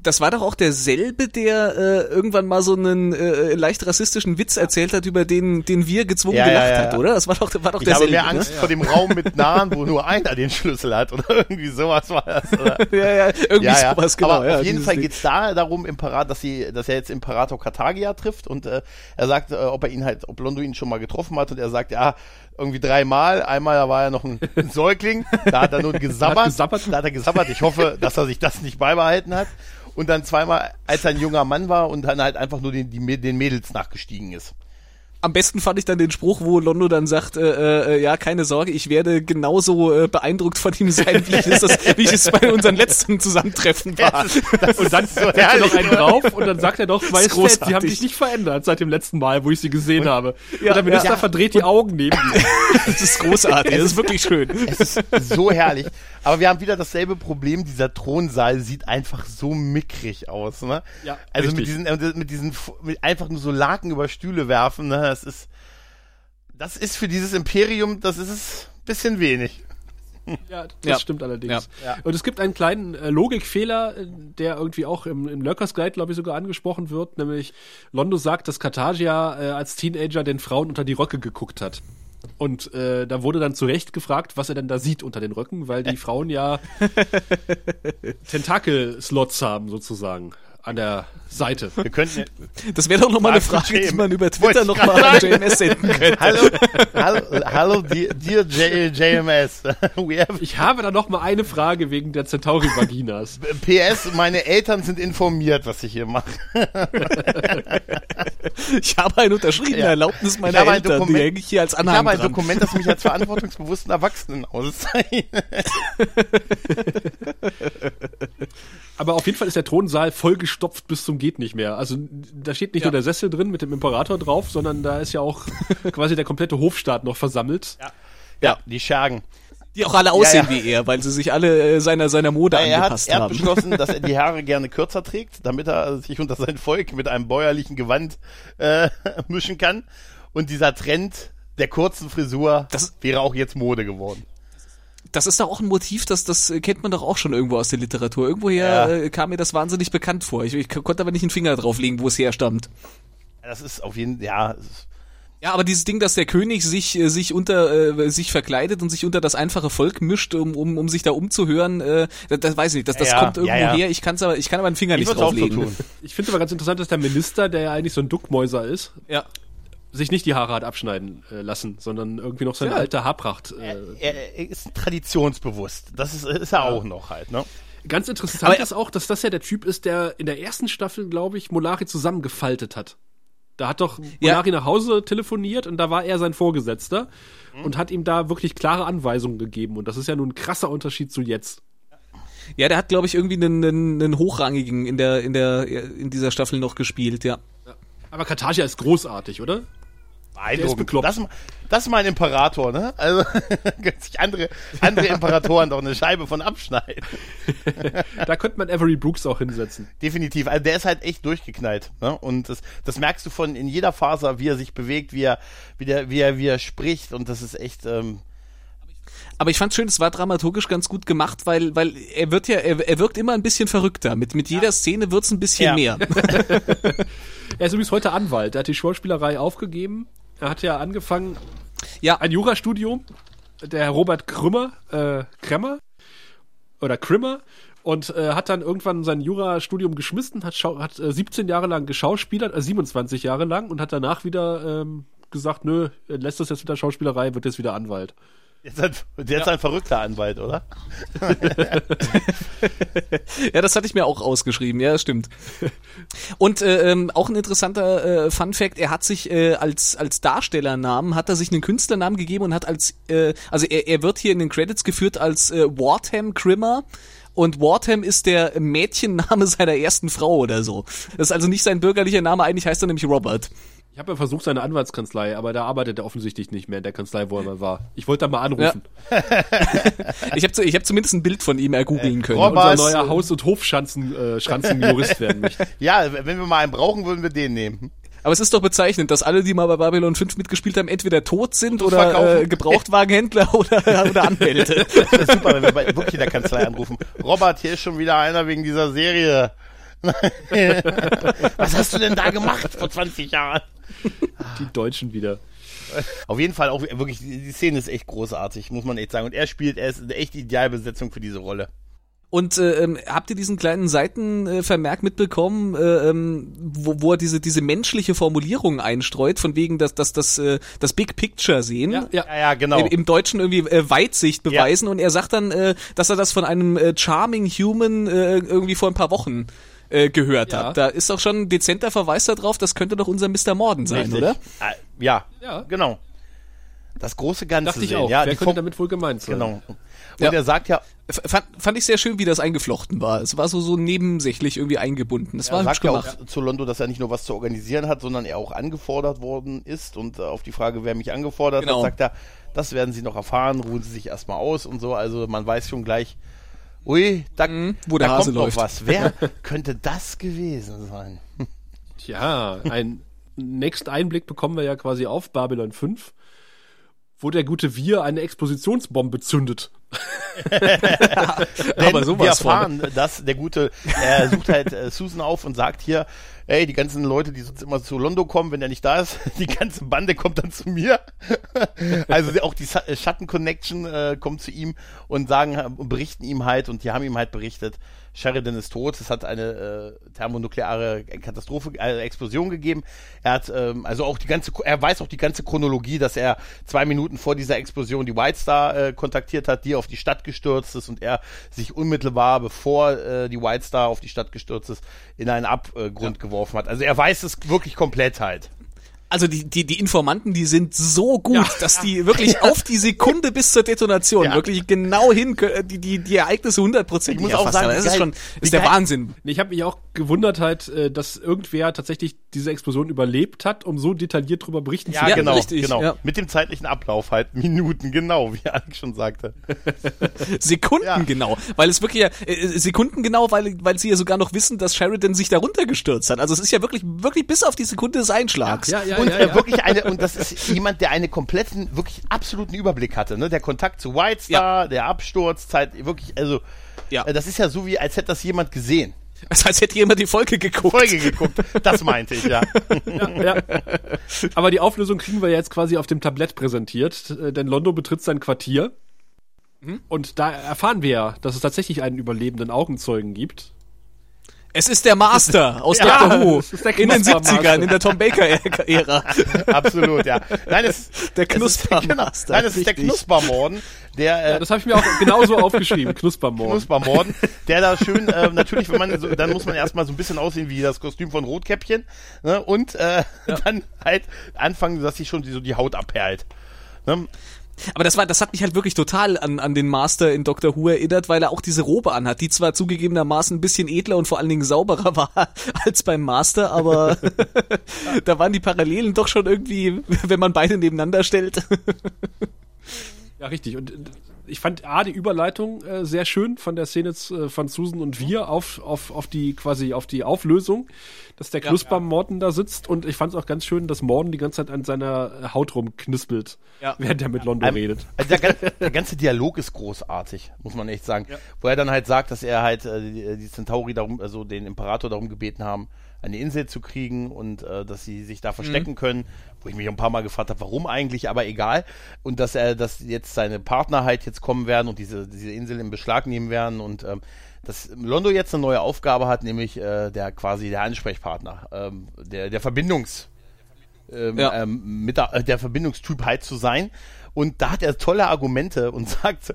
Das war doch auch derselbe, der äh, irgendwann mal so einen äh, leicht rassistischen Witz erzählt hat, über den, den wir gezwungen Ja, gelacht ja, hat, ja. oder? Das war doch, war doch Ich habe derselbe. mehr Angst vor dem Raum mit Nahen, wo nur einer den Schlüssel hat oder irgendwie sowas war das. Oder? Ne? Ja, ja, irgendwie ja, ja. sowas, genau. Aber ja, auf jeden Fall Ding. geht's da darum, Imperator, dass sie, dass er jetzt Imperator Kartagia trifft und äh, er sagt, äh, ob er ihn halt, ob Londo ihn schon mal getroffen hat und er sagt, ja, irgendwie dreimal. Einmal da war er noch ein Säugling, da hat er nur gesabbert. gesabbert? Da hat er gesabbert. Ich hoffe, dass er sich das nicht beibehalten hat. Und dann zweimal, als er ein junger Mann war und dann halt einfach nur den, die, den Mädels nachgestiegen ist. Am besten fand ich dann den Spruch, wo Londo dann sagt, äh, äh, ja, keine Sorge, ich werde genauso äh, beeindruckt von ihm sein, wie ich es, das, wie ich es bei unserem letzten Zusammentreffen war. Und dann so setzt er noch einen drauf und dann sagt er doch, Majestät, sie haben großartig. sich nicht verändert seit dem letzten Mal, wo ich sie gesehen habe. Ja, und der Minister ja. verdreht die Augen neben ihm. Das ist großartig, das ist wirklich schön. Es ist so herrlich. Aber wir haben wieder dasselbe Problem. Dieser Thronsaal sieht einfach so mickrig aus. Ne? Ja, also mit richtig. diesen, äh, mit diesen, mit einfach nur so Laken über Stühle werfen. Ne? Das ist, das ist für dieses Imperium, das ist es ein bisschen wenig. Ja, das Ja. stimmt allerdings. Ja. Und es gibt einen kleinen äh, Logikfehler, äh, der irgendwie auch im, im Lurkers Guide, glaube ich, sogar angesprochen wird, nämlich Londo sagt, dass Kartagia äh, als Teenager den Frauen unter die Röcke geguckt hat. Und äh, da wurde dann zu Recht gefragt, was er denn da sieht unter den Röcken, weil die Frauen ja Tentakel-Slots haben, sozusagen. An der Seite. Wir könnten, Das wäre doch noch mal eine Frage die man über Twitter ich noch grad mal an. JMS senden könnte. hallo, hallo, hallo, dear, dear J, JMS. We have, Ich habe da noch mal eine Frage wegen der Centauri-Vaginas. PS, meine Eltern sind informiert, was ich hier mache. Ich habe eine unterschriebene Ja. Erlaubnis Ich meiner ein Eltern, die Dokument- hänge ich hier als Ich Anhang habe ein dran. Dokument, das mich als verantwortungsbewussten Erwachsenen auszeichnet. Aber auf jeden Fall ist der Thronsaal vollgestopft bis zum geht nicht mehr. Also da steht nicht Ja. nur der Sessel drin mit dem Imperator drauf, sondern da ist ja auch quasi der komplette Hofstaat noch versammelt. Ja, die Schergen. Die auch alle aussehen Ja, ja. wie er, weil sie sich alle äh, seiner, seiner Mode Er hat, angepasst er hat haben. beschlossen, dass er die Haare gerne kürzer trägt, damit er sich unter sein Volk mit einem bäuerlichen Gewand äh, mischen kann. Und dieser Trend der kurzen Frisur Das- wäre auch jetzt Mode geworden. Das ist doch auch ein Motiv, das, das kennt man doch auch schon irgendwo aus der Literatur. Irgendwoher Ja. äh, kam mir das wahnsinnig bekannt vor. Ich, ich konnte aber nicht einen Finger drauflegen, wo es herstammt. Das ist auf jeden ja, es ist- Ja, aber dieses Ding, dass der König sich äh, sich unter äh, sich verkleidet und sich unter das einfache Volk mischt, um um, um sich da umzuhören, äh, das, das weiß ich nicht. Das, das Ja, kommt irgendwo ja, ja. her. Ich kann's aber ich kann aber einen Finger ich nicht so drauflegen. tun. Ich finde aber ganz interessant, dass der Minister, der ja eigentlich so ein Duckmäuser ist, Ja. Sich nicht die Haare hat abschneiden äh, lassen, sondern irgendwie noch seine Ja. alte Haarpracht. Äh, Er, er ist traditionsbewusst. Das ist, ist er auch noch halt, ne? Ganz interessant Aber- ist auch, dass das ja der Typ ist, der in der ersten Staffel, glaube ich, Molari zusammengefaltet hat. Da hat doch Ja. Molari nach Hause telefoniert und da war er sein Vorgesetzter Mhm. und hat ihm da wirklich klare Anweisungen gegeben. Und das ist ja nun ein krasser Unterschied zu jetzt. Ja, der hat glaube ich irgendwie einen, einen, einen hochrangigen in der in der in dieser Staffel noch gespielt, ja. Aber Kataja ist großartig, oder? Beeindruckend. bekloppt. Das, das ist mein Imperator, ne? Also können sich andere, andere Imperatoren doch eine Scheibe von abschneiden. Da könnte man Avery Brooks auch hinsetzen. Definitiv. Also der ist halt echt durchgeknallt. Ne? Und das, das merkst du von in jeder Faser, wie er sich bewegt, wie er, wie der, wie er, wie er spricht. Und das ist echt. Ähm, Aber ich fand's schön, es war dramaturgisch ganz gut gemacht, weil weil er wird ja er, er wirkt immer ein bisschen verrückter. Mit mit jeder Szene wird's ein bisschen Ja. mehr. Er ist übrigens heute Anwalt. Er hat die Schauspielerei aufgegeben. Er hat ja angefangen, Ja, ein Jurastudium, der Herr Robert Krümmer, äh, Kremmer oder Krimmer und äh, hat dann irgendwann sein Jurastudium geschmissen, hat, hat äh, 17 Jahre lang geschauspielert, äh, 27 Jahre lang und hat danach wieder ähm, gesagt, nö, lässt das jetzt mit der Schauspielerei, wird jetzt wieder Anwalt. Jetzt ein, der ist ein verrückter Anwalt, oder? Ja, das hatte ich mir auch ausgeschrieben, ja, stimmt. Und äh, ähm, auch ein interessanter äh, Fun Fact, er hat sich äh, als als Darstellernamen, hat er sich einen Künstlernamen gegeben und hat als, äh, also er, er wird hier in den Credits geführt als äh, Wartham Grimmer und Wartham ist der Mädchenname seiner ersten Frau oder so. Das ist also nicht sein bürgerlicher Name, eigentlich heißt er nämlich Robert. Ich habe ja versucht, seine Anwaltskanzlei, aber da arbeitet er offensichtlich nicht mehr in der Kanzlei, wo er mal war. Ich wollte da mal anrufen. Ich habe ich hab zumindest ein Bild von ihm ergoogeln können. Robert- Unser neuer Haus- und Hofschanzen äh, werden möchte. Ja, wenn wir mal einen brauchen, würden wir den nehmen. Aber es ist doch bezeichnend, dass alle, die mal bei Babylon 5 mitgespielt haben, entweder tot sind oder verkaufen. äh, Gebrauchtwagenhändler oder, oder Anwälte. Das ist super, wenn wir bei wirklich in der Kanzlei anrufen. Robert, hier ist schon wieder einer wegen dieser Serie. Was hast du denn da gemacht vor 20 Jahren? Die Deutschen wieder. Auf jeden Fall auch wirklich, die Szene ist echt großartig, muss man echt sagen. Und er spielt, er ist eine echt Idealbesetzung für diese Rolle. Und äh, ähm, habt ihr diesen kleinen Seitenvermerk mitbekommen, äh, ähm, wo, wo er diese, diese menschliche Formulierung einstreut, von wegen, dass, dass das, äh, das Big Picture sehen? Ja, ja. Ja, ja, genau. Im, Im Deutschen irgendwie äh, Weitsicht beweisen und er sagt dann, äh, dass er das von einem äh, Charming Human äh, irgendwie vor ein paar Wochen äh, gehört Ja. hat. Da ist doch schon ein dezenter Verweis darauf, das könnte doch unser Mr. Morden sein, Richtig. oder? Ah, Ja, Ja. genau. Das große Ganze Dachte ich sehen. auch. Ja, Wer könnte damit wohl gemeint sein? Genau. Und Ja. er sagt ja, F- Fand, fand ich sehr schön, wie das eingeflochten war. Es war so, so nebensächlich irgendwie eingebunden. Das er war sagt ja auch zu Londo, dass er nicht nur was zu organisieren hat, sondern er auch angefordert worden ist. Und äh, auf die Frage, wer mich angefordert Genau. hat, sagt er, das werden Sie noch erfahren, ruhen Sie sich erstmal aus und so. Also man weiß schon gleich, ui, da, Mhm, wo der da Hase kommt noch läuft. was. Wer könnte das gewesen sein? Tja, ein nächsten Einblick bekommen wir ja quasi auf Babylon 5, wo der gute Wir eine Explosionsbombe zündet. Aber sowas wir von. erfahren, dass der gute, er sucht halt äh, Susan auf und sagt hier, ey, die ganzen Leute, die sonst immer zu Londo kommen, wenn er nicht da ist, die ganze Bande kommt dann zu mir. also auch die äh, Schatten-Connection äh, kommt zu ihm und sagen und berichten ihm halt und die haben ihm halt berichtet, Sheridan ist tot, es hat eine äh, thermonukleare Katastrophe, äh, Explosion gegeben. Er hat ähm, also auch die ganze, er weiß auch die ganze Chronologie, dass er zwei Minuten vor dieser Explosion die White Star äh, kontaktiert hat, die auf die Stadt gestürzt ist und er sich unmittelbar, bevor äh, die White Star auf die Stadt gestürzt ist, in einen Abgrund geworfen hat. Also er weiß es wirklich komplett halt. Also die, die, die Informanten, die sind so gut, dass die wirklich auf die Sekunde bis zur Detonation Ja. wirklich genau hin, die, die, die Ereignisse hundertprozentig Ich muss auch sagen, das ist geil- schon, ist der geil- Wahnsinn. Ich habe mich auch gewundert halt, äh, dass irgendwer tatsächlich diese Explosion überlebt hat, um so detailliert drüber berichten zu Ja, Ja, genau, richtig, genau. ja. Mit dem zeitlichen Ablauf halt Minuten, genau, wie Alex schon sagte. Sekunden Ja. genau, weil es wirklich ja, äh, Sekunden genau, weil weil sie ja sogar noch wissen, dass Sheridan sich darunter gestürzt hat. Also es ist ja wirklich wirklich bis auf die Sekunde des Einschlags. Ja, ja, und ja, äh, ja. wirklich eine, und das ist jemand, der einen kompletten, wirklich absoluten Überblick hatte, ne? Der Kontakt zu White Star, der Absturz, Zeit, wirklich, also, Ja. äh, das ist ja so wie, als hätte das jemand gesehen. Das heißt, hätte jemand die Folge geguckt. Folge geguckt. Das meinte ich, ja. ja. Aber die Auflösung kriegen wir jetzt quasi auf dem Tablett präsentiert, äh, denn Londo betritt sein Quartier. Und da erfahren wir ja, dass es tatsächlich einen überlebenden Augenzeugen gibt. Es ist der Master aus Ja, Doctor Who der in den Knuspermaster. 70ern, in der Tom Baker-Ära. Absolut, ja. Nein, es, Der Knuspermaster, nein, es ist der. Knuspermorden, der, äh, Ja, das habe ich mir auch genauso aufgeschrieben, Knuspermord. Knuspermorden, der da schön, äh, natürlich, wenn man so, dann muss man erstmal so ein bisschen aussehen wie das Kostüm von Rotkäppchen, ne, und, äh, dann halt anfangen, dass sich schon die, so die Haut abperlt. Ne? Aber das war, das hat mich halt wirklich total an, an den Master in Doctor Who erinnert, weil er auch diese Robe anhat, die zwar zugegebenermaßen ein bisschen edler und vor allen Dingen sauberer war als beim Master, aber da waren die Parallelen doch schon irgendwie, wenn man beide nebeneinander stellt. Ja, richtig. Und äh, ich fand A, die Überleitung äh, sehr schön von der Szene äh, von Susan und wir auf, auf, auf die quasi auf die Auflösung, dass der Knusper Morten da sitzt und ich fand es auch ganz schön, dass Morden die ganze Zeit an seiner Haut rumknispelt, Ja. während er mit Londo Ähm, redet. Also der, der ganze Dialog ist großartig, muss man echt sagen. Wo er dann halt sagt, dass er halt äh, die, die Centauri darum, also den Imperator darum gebeten haben, eine Insel zu kriegen und äh, dass sie sich da verstecken können, wo ich mich ein paar Mal gefragt habe, warum eigentlich, aber egal. Und dass er, dass jetzt seine Partner halt jetzt kommen werden und diese, diese Insel in Beschlag nehmen werden und ähm, dass Londo jetzt eine neue Aufgabe hat, nämlich äh, der quasi der Ansprechpartner, ähm, der, der Verbindungs, ähm, Ja. ähm, mit der, der Verbindungstyp halt zu sein. Und da hat er tolle Argumente und sagt,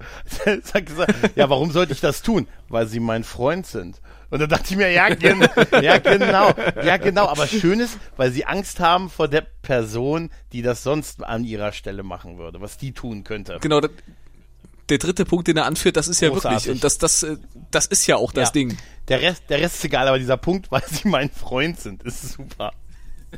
sagt ja, warum sollte ich das tun? Weil sie mein Freund sind. Und da dachte ich mir, ja, gen ja, genau, ja, genau. Aber schön ist, weil sie Angst haben vor der Person, die das sonst an ihrer Stelle machen würde, was die tun könnte. genau, der, dritte Punkt, den er anführt, das ist ja Großartig. wirklich, und das, das, äh, das ist ja auch das Ja. Ding. Der Rest, der Rest ist egal, aber dieser Punkt, weil sie mein Freund sind, ist super.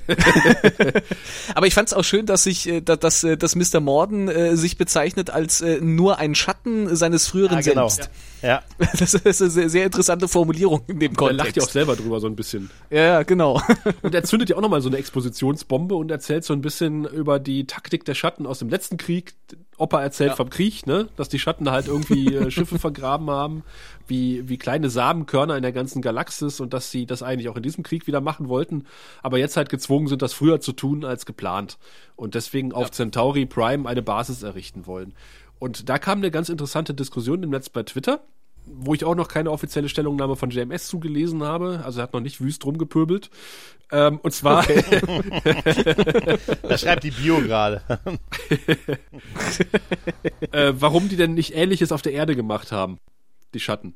Aber ich fand es auch schön, dass sich, äh, dass, dass, äh, dass Mr. Morden äh, sich bezeichnet als äh, nur ein Schatten seines früheren Ja, genau. Selbst. Ja. Das ist eine sehr, sehr interessante Formulierung in dem Er Kontext. lacht ja auch selber drüber so ein bisschen. Ja, ja, genau. Und er zündet ja auch nochmal so eine Expositionsbombe und erzählt so ein bisschen über die Taktik der Schatten aus dem letzten Krieg. Opa erzählt Ja. vom Krieg, ne? Dass die Schatten halt irgendwie äh, Schiffe vergraben haben, wie, wie kleine Samenkörner in der ganzen Galaxis und dass sie das eigentlich auch in diesem Krieg wieder machen wollten, aber jetzt halt gezwungen sind, das früher zu tun als geplant. Und deswegen auf Centauri Prime eine Basis errichten wollen. Und da kam eine ganz interessante Diskussion im Netz bei Twitter wo ich auch noch keine offizielle Stellungnahme von JMS zugelesen habe. Also er hat noch nicht wüst rumgepöbelt. Ähm, und zwar, Da schreibt die Bio gerade. äh, warum die denn nicht Ähnliches auf der Erde gemacht haben, die Schatten.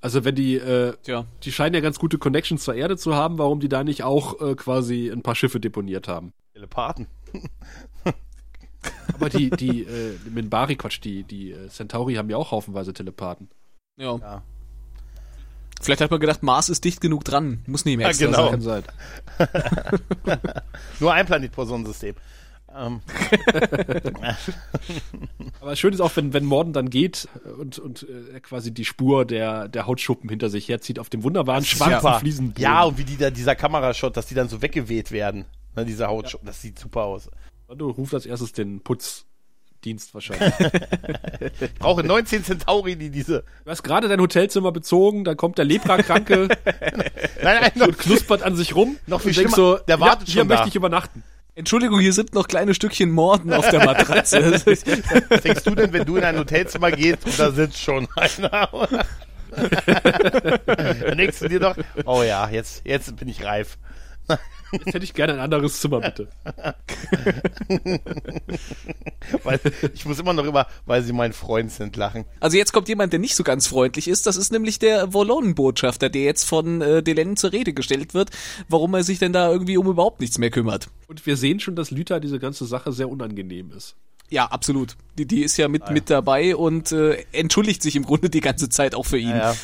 Also wenn die, äh, Tja. die scheinen ja ganz gute Connections zur Erde zu haben, warum die da nicht auch äh, quasi ein paar Schiffe deponiert haben. Telepathen. Aber die, die, äh, Minbari, Quatsch, die, die äh, Centauri haben ja auch haufenweise Telepathen. Ja. Ja. Vielleicht hat man gedacht, Mars ist dicht genug dran. Muss nicht mehr Ja, extra genau. Kann sein. sein. Nur ein Planet pro Sonnensystem. Ähm, Aber schön ist auch, wenn, wenn Morden dann geht und, und äh, er quasi die Spur der, der Hautschuppen hinter sich herzieht auf dem wunderbaren schwarzen super. Fliesenboden. Ja, und wie die da, dieser Kamerashot, dass die dann so weggeweht werden. Ne, diese Hautschuppen, das sieht super aus. Du rufst als erstes den Putz, Dienst wahrscheinlich. Ich brauche 19 Centauri, die diese. Du hast gerade dein Hotelzimmer bezogen, dann kommt der Leprakranke Nein, nein, und knuspert an sich rum. Noch viel schlimmer, so, der wartet ja, hier schon da. möchte ich übernachten. Entschuldigung, hier sind noch kleine Stückchen Morden auf der Matratze. was denkst du denn, wenn du in ein Hotelzimmer gehst und da sitzt schon einer? Dann denkst du dir doch, oh ja, jetzt, jetzt bin ich reif. Jetzt hätte ich gerne ein anderes Zimmer, bitte. Weil ich muss immer noch über, weil sie mein Freund sind, lachen. Also jetzt kommt jemand, der nicht so ganz freundlich ist. Das ist nämlich der Wollonen-Botschafter, der jetzt von äh, Delenn zur Rede gestellt wird, warum er sich denn da irgendwie um überhaupt nichts mehr kümmert. Und wir sehen schon, dass Lüther diese ganze Sache sehr unangenehm ist. Ja, absolut. Die, die ist ja mit, mit dabei und äh, entschuldigt sich im Grunde die ganze Zeit auch für ihn. Ja. ja,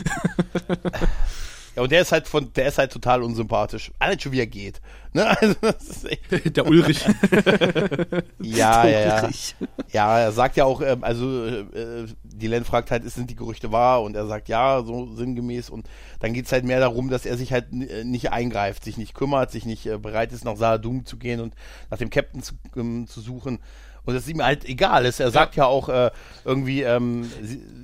und der ist halt von, der ist halt total unsympathisch. Allein schon wie er geht. Ne? Also, das ist echt, Der Ulrich. ja, ja, ja. Ulrich. Ja, er sagt ja auch, ähm, also äh, die Len fragt halt, sind die Gerüchte wahr? Und er sagt ja, so sinngemäß. Und dann geht's halt mehr darum, dass er sich halt äh, nicht eingreift, sich nicht kümmert, sich nicht äh, bereit ist, nach Saadum zu gehen und nach dem Captain zu, ähm, zu suchen. Und es ihm halt egal ist. Er sagt ja, auch äh, irgendwie, ähm,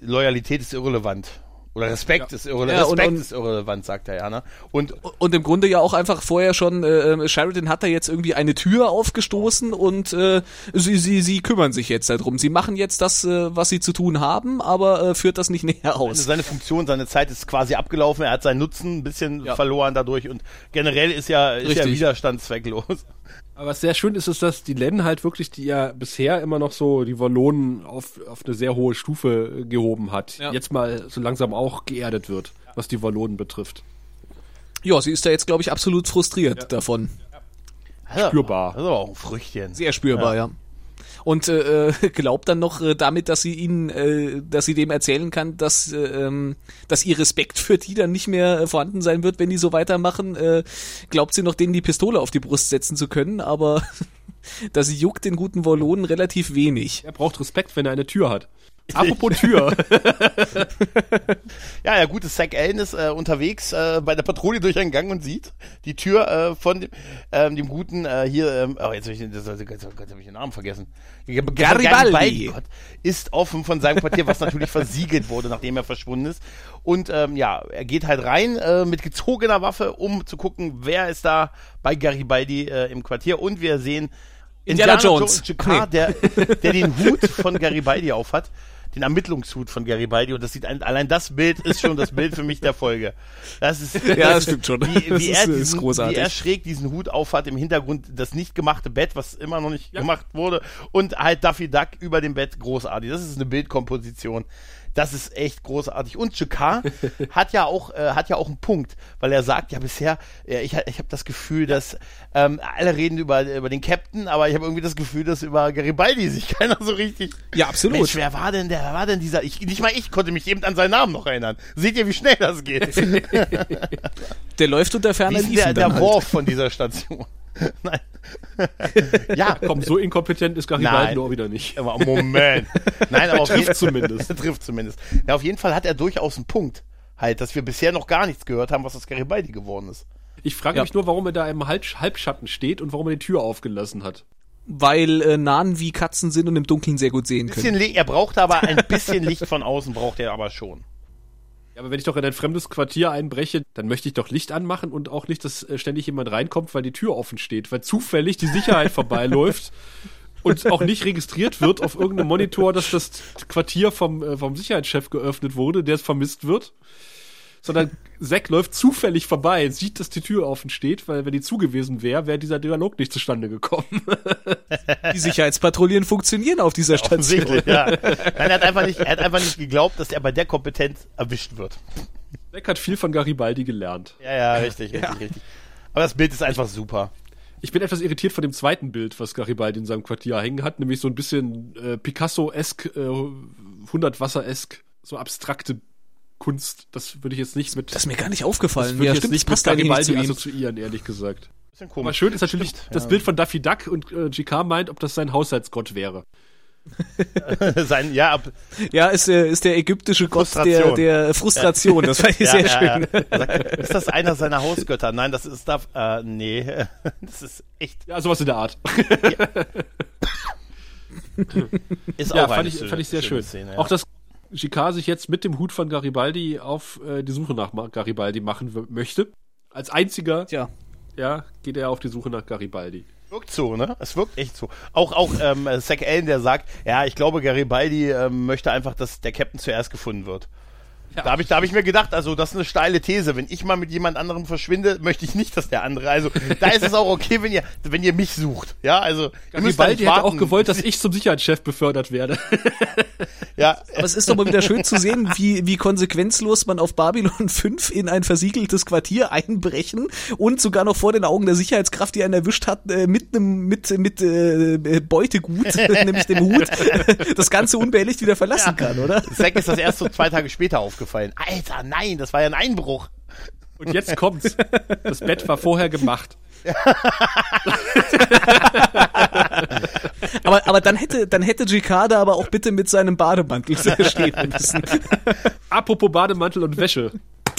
Loyalität ist irrelevant. Oder Respekt ist irrelevant. Ja, und- Respekt und- ist irrelevant, sagt er ja. Ne? Und Und im Grunde ja auch einfach vorher schon, äh, Sheridan hat da jetzt irgendwie eine Tür aufgestoßen und äh, sie, sie, sie kümmern sich jetzt darum. Sie machen jetzt das, äh, was sie zu tun haben, aber äh, führt das nicht näher aus. seine Funktion, seine Zeit ist quasi abgelaufen. Er hat seinen Nutzen ein bisschen Ja. verloren dadurch. Und generell ist ja, ist ja Richtig. Widerstand zwecklos. Aber was sehr schön ist, ist, dass die Len halt wirklich, die ja bisher immer noch so die Wallonen auf, auf eine sehr hohe Stufe gehoben hat, Ja. jetzt mal so langsam auch geerdet wird, was die Wallonen betrifft. Ja, sie ist da jetzt, glaube ich, absolut frustriert davon. Also, Spürbar. Also auch ein Früchtchen. Sehr spürbar, ja. Und äh, äh, glaubt dann noch äh, damit, dass sie ihn, äh, dass sie dem erzählen kann, dass, äh, ähm, dass ihr Respekt für die dann nicht mehr äh, vorhanden sein wird, wenn die so weitermachen. Äh, glaubt sie noch, denen die Pistole auf die Brust setzen zu können, aber das juckt den guten Wollonen relativ wenig. Er braucht Respekt, wenn er eine Tür hat. Apropos Tür. Ja, der gute Zack Allen ist äh, unterwegs äh, bei der Patrouille durch einen Gang und sieht die Tür äh, von dem, ähm, dem guten äh, hier, ähm, oh, jetzt habe ich, das, das, das, hab ich den Namen vergessen. Garibaldi. Gott, ist offen von seinem Quartier, was natürlich versiegelt wurde, nachdem er verschwunden ist. Und ähm, ja, er geht halt rein äh, mit gezogener Waffe, um zu gucken, wer ist da bei Garibaldi äh, im Quartier. Und wir sehen Indiana Jones. Jakar, der, der den Hut von Garibaldi aufhat. Den Ermittlungshut von Garibaldi und das sieht ein, allein das Bild ist schon das Bild für mich der Folge. Das ist Ja, das stimmt schon. Wie, wie, ist- er ist diesen, großartig. wie er schräg diesen Hut aufhat im Hintergrund das nicht gemachte Bett, was immer noch nicht gemacht wurde und halt Duffy Duck über dem Bett großartig. Das ist eine Bildkomposition. Das ist echt großartig. Und Jakar hat ja auch äh, hat ja auch einen Punkt, weil er sagt ja bisher, äh, ich, ich habe das Gefühl, dass ähm, alle reden über über den Captain, aber ich habe irgendwie das Gefühl, dass über Garibaldi sich keiner so richtig. Ja, absolut. Mensch, wer war denn der? Wer war denn dieser? Ich, nicht mal ich konnte mich eben an seinen Namen noch erinnern. Seht ihr, wie schnell das geht? Der läuft unter ferner Liefen der, der halt. Worf von dieser Station? Nein. ja, Komm, so inkompetent ist Garibaldi nur wieder nicht. aber Moment. Nein, aber auf Trifft zumindest. trifft zumindest. Ja, auf jeden Fall hat er durchaus einen Punkt. Halt, dass wir bisher noch gar nichts gehört haben, was aus Garibaldi geworden ist. Ich frage Ja. mich nur, warum er da im Halb Halbschatten steht und warum er die Tür aufgelassen hat. Weil äh, Nahen wie Katzen sind und im Dunkeln sehr gut sehen können. Er braucht aber ein bisschen Licht von außen, braucht er aber schon. Aber wenn ich doch in ein fremdes Quartier einbreche, dann möchte ich doch Licht anmachen und auch nicht, dass äh, ständig jemand reinkommt, weil die Tür offen steht, weil zufällig die Sicherheit vorbeiläuft und auch nicht registriert wird auf irgendeinem Monitor, dass das Quartier vom, äh, vom Sicherheitschef geöffnet wurde, der es vermisst wird. Sondern Zack läuft zufällig vorbei, sieht, dass die Tür offen steht, weil wenn die zugewiesen wäre, wäre dieser Dialog nicht zustande gekommen. Die Sicherheitspatrouillen funktionieren auf dieser Station. Offensichtlich, ja. Nein, er hat einfach nicht, er hat einfach nicht geglaubt, dass er bei der Kompetenz erwischt wird. Zack hat viel von Garibaldi gelernt. Ja, ja, richtig, richtig, richtig. Aber das Bild ist einfach super. Ich bin etwas irritiert von dem zweiten Bild, was Garibaldi in seinem Quartier hängen hat, nämlich so ein bisschen äh, Picasso-esk, äh, 100 Wasser-esk, so abstrakte Kunst. Das würde ich jetzt nicht mit, Das ist mir gar nicht das aufgefallen. würde Ja, ich jetzt stimmt, nicht das passt mit eigentlich nicht zu ihm. assoziieren, ehrlich gesagt. Bisschen komisch. Aber schön ist natürlich Stimmt, das ja. Bild von Daffy Duck und äh, GK meint, ob das sein Haushaltsgott wäre. Sein, ja, ab, Ja, ist, der ist der ägyptische Gott der, Frustration. der Frustration. Das fand ich ja, sehr ja, schön. Ja. Sagt, ist das einer seiner Hausgötter? Nein, das ist da, äh, nee, das ist echt. Ja, sowas in der Art. Ist Ja, auch fand eine ich, fand ich sehr schöne schön. Szene, ja. Auch dass Jicquard sich jetzt mit dem Hut von Garibaldi auf äh, die Suche nach Garibaldi machen möchte. Als einziger, Tja. ja, geht er auf die Suche nach Garibaldi. Wirkt so, ne? Es wirkt echt so. Auch, auch ähm, Zack Allen, der sagt, ja, ich glaube, Garibaldi ähm, möchte einfach, dass der Captain zuerst gefunden wird. Da habe ich, da hab ich mir gedacht, also das ist eine steile These. Wenn ich mal mit jemand anderem verschwinde, möchte ich nicht, dass der andere. Also da ist es auch okay, wenn ihr, wenn ihr mich sucht. Ja, also ihr müsst da Garibaldi nicht hätte auch gewollt, dass ich zum Sicherheitschef befördert werde. Ja, Aber es ist doch mal wieder schön zu sehen, wie, wie konsequenzlos man auf Babylon 5 in ein versiegeltes Quartier einbrechen und sogar noch vor den Augen der Sicherheitskraft, die einen erwischt hat, äh, mit einem mit, mit äh, Beutegut, nämlich dem Hut, das Ganze unbehelligt wieder verlassen kann, oder? Zack ist das erst so zwei Tage später aufgefallen. Alter, nein, das war ja ein Einbruch. Und jetzt kommt's. Das Bett war vorher gemacht. Aber, aber dann hätte, dann hätte Gicada aber auch bitte mit seinem Bademantel stehen müssen. Apropos Bademantel und Wäsche.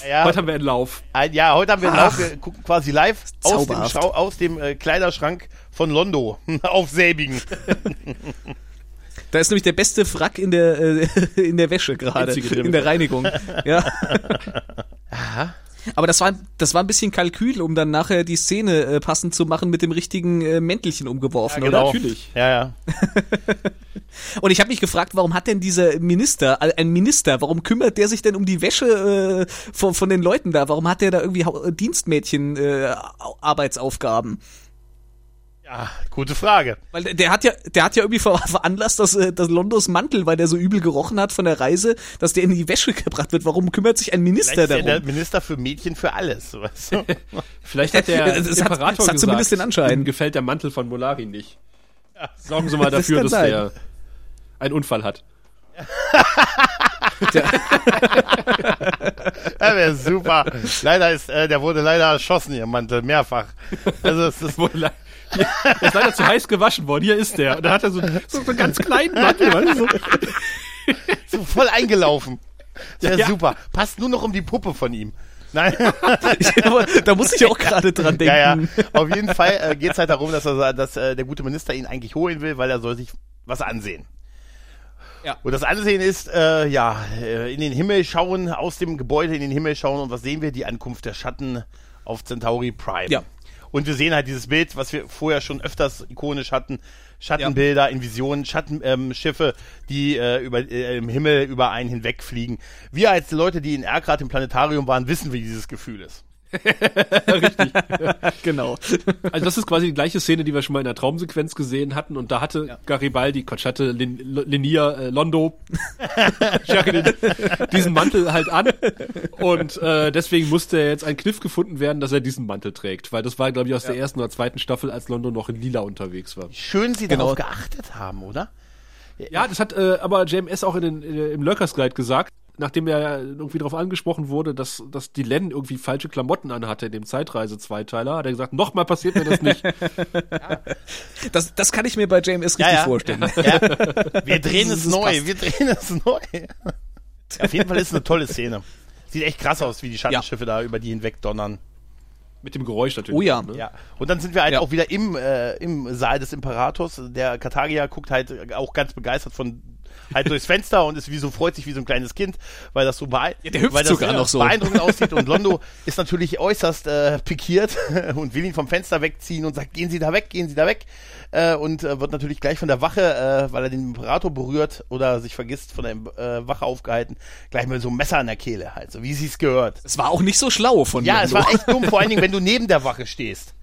Ja, Heute haben wir einen Lauf. ein, ja heute haben wir einen Lauf, wir gucken quasi live aus dem. Schau, aus dem äh, Kleiderschrank von Londo auf selbigen. Da ist nämlich der beste Frack in der, äh, in der Wäsche gerade, in der Reinigung. Ja. Aber das war, das war ein bisschen Kalkül, um dann nachher die Szene äh, passend zu machen mit dem richtigen äh, Mäntelchen umgeworfen, oder? natürlich. Ja, ja. Und ich habe mich gefragt, warum hat denn dieser Minister, äh, ein Minister, warum kümmert der sich denn um die Wäsche äh, von, von den Leuten da? Warum hat der da irgendwie Dienstmädchen äh, Au- Arbeitsaufgaben? Ja, gute Frage. Weil der, der hat ja, der hat ja irgendwie ver veranlasst, dass, äh, dass Londos Mantel, weil der so übel gerochen hat von der Reise, dass der in die Wäsche gebracht wird. Warum kümmert sich ein Minister Vielleicht ist darum? der Minister für Mädchen für alles. Weißt du? Vielleicht hat der Das hat- Imperator das hat zumindest den Anschein. ihm gefällt der Mantel von Molari nicht. Sorgen Sie mal Das dafür, kann dass sein. der einen Unfall hat. Ja, wäre super. Leider ist, äh, der wurde leider erschossen, ihr Mantel, mehrfach. Also es ist, Mola- Hier, Der ist leider zu heiß gewaschen worden. Hier ist der. Und da hat er so, so, so einen ganz kleinen Mantel. Weißt du, so. voll eingelaufen. Wäre Ja. super. Passt nur noch um die Puppe von ihm. Nein, da muss ich auch gerade dran denken. ja, ja. Auf jeden Fall äh, geht es halt darum, dass, er, dass äh, der gute Minister ihn eigentlich holen will, weil er soll sich was ansehen. Ja. Und das Ansehen ist, äh, ja, äh, in den Himmel schauen, aus dem Gebäude in den Himmel schauen und was sehen wir? Die Ankunft der Schatten auf Centauri Prime. Ja. Und wir sehen halt dieses Bild, was wir vorher schon öfters ikonisch hatten. Schattenbilder in Visionen, Schattenschiffe, ähm, Schiffe, die äh, über, äh, im Himmel über einen hinwegfliegen. Wir als Leute, die in Ergrad im Planetarium waren, wissen, wie dieses Gefühl ist. Genau. Also das ist quasi die gleiche Szene, die wir schon mal in der Traumsequenz gesehen hatten. Und da hatte Garibaldi, Quatsch, hatte Lin, Linia, äh, Londo, Jacqueline, diesen Mantel halt an. Und äh, deswegen musste jetzt ein Kniff gefunden werden, dass er diesen Mantel trägt. Weil das war, glaube ich, aus der ersten oder zweiten Staffel, als Londo noch in Lila unterwegs war. Schön, sie Genau. darauf geachtet haben, oder? Ja, das hat äh, aber JMS auch in den, äh, im Lurkers Guide gesagt, nachdem er irgendwie darauf angesprochen wurde, dass, dass die Len irgendwie falsche Klamotten anhatte in dem Zeitreise-Zweiteiler, hat er gesagt, nochmal passiert mir das nicht. Das, das kann ich mir bei JMS richtig vorstellen. Ja. Wir drehen es neu, passt. wir drehen es neu. Auf jeden Fall ist es eine tolle Szene. Sieht echt krass aus, wie die Schattenschiffe da über die hinweg donnern. Mit dem Geräusch natürlich. Oh ja. Ne? Ja. Und dann sind wir halt Ja. auch wieder im, äh, im Saal des Imperators. Der Kartagier guckt halt auch ganz begeistert von halt durchs Fenster und ist wie so freut sich wie so ein kleines Kind, weil das so Ja, weil das beeindruckend aussieht und Londo ist natürlich äußerst äh, pikiert und will ihn vom Fenster wegziehen und sagt, gehen Sie da weg, gehen Sie da weg äh, und äh, wird natürlich gleich von der Wache, äh, weil er den Imperator berührt oder sich vergisst, von der äh, Wache aufgehalten, gleich mit so einem Messer an der Kehle halt, so wie sie es gehört. Es war auch nicht so schlau von Ja, es Londo. war echt dumm, vor allen Dingen, wenn du neben der Wache stehst.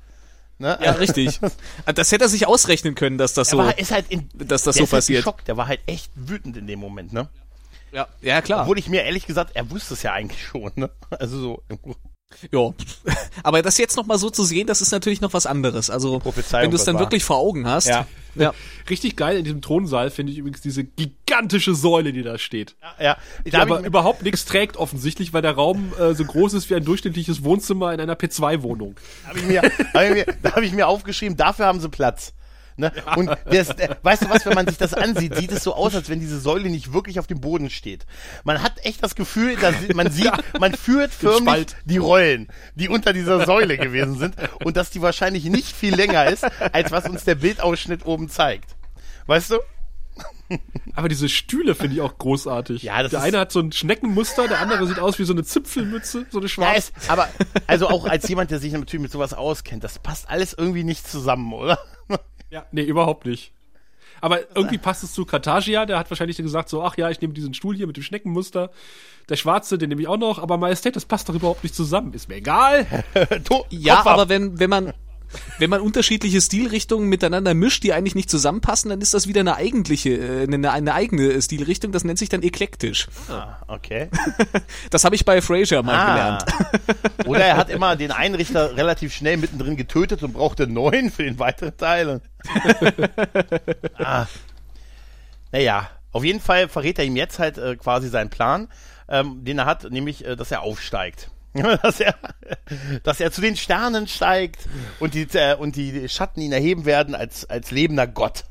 Ne? Ja, richtig. Das hätte er sich ausrechnen können, dass das so. war, ist halt in, dass das so halt passiert. geschockt. Der war halt echt wütend in dem Moment, ne? Ja, ja klar. Obwohl ich mir ehrlich gesagt, er wusste es ja eigentlich schon, ne? Also so. Ja. Aber das jetzt noch mal so zu sehen, das ist natürlich noch was anderes. Also, wenn du es dann war. wirklich vor Augen hast. Ja. Ja. Richtig geil in diesem Thronsaal finde ich übrigens diese gigantische Säule, die da steht. Ja, Die da hab aber überhaupt nichts trägt offensichtlich, weil der Raum äh, so groß ist wie ein durchschnittliches Wohnzimmer in einer P2-Wohnung. hab ich mir, hab ich mir, da habe ich mir aufgeschrieben, dafür haben sie Platz. Ne? Und das, weißt du was, wenn man sich das ansieht, sieht es so aus, als wenn diese Säule nicht wirklich auf dem Boden steht. Man hat echt das Gefühl, dass man sieht, man führt förmlich die Rollen, die unter dieser Säule gewesen sind und dass die wahrscheinlich nicht viel länger ist, als was uns der Bildausschnitt oben zeigt. Weißt du? Aber diese Stühle finde ich auch großartig. Ja, das der eine hat so ein Schneckenmuster, der andere sieht aus wie so eine Zipfelmütze, so eine Ja, schwarze. es, aber, also auch als jemand, der sich natürlich mit sowas auskennt, das passt alles irgendwie nicht zusammen, oder? Ja, nee, überhaupt nicht. Aber irgendwie passt es zu Kartagia, der hat wahrscheinlich gesagt so, ach ja, ich nehme diesen Stuhl hier mit dem Schneckenmuster. Der schwarze, den nehme ich auch noch, aber Majestät, das passt doch überhaupt nicht zusammen. Ist mir egal. Ja, aber wenn, wenn man, wenn man unterschiedliche Stilrichtungen miteinander mischt, die eigentlich nicht zusammenpassen, dann ist das wieder eine eigentliche, äh, eine, eine eigene Stilrichtung. Das nennt sich dann eklektisch. Ah, okay. Das habe ich bei Fraser mal Ah. gelernt. Oder er hat immer den Einrichter relativ schnell mittendrin getötet und brauchte neuen für den weiteren Teil. ah. Naja, auf jeden Fall verrät er ihm jetzt halt äh, quasi seinen Plan, ähm, den er hat, nämlich, äh, dass er aufsteigt. dass, er, dass er zu den Sternen steigt und die, äh, und die Schatten ihn erheben werden als, als lebender Gott.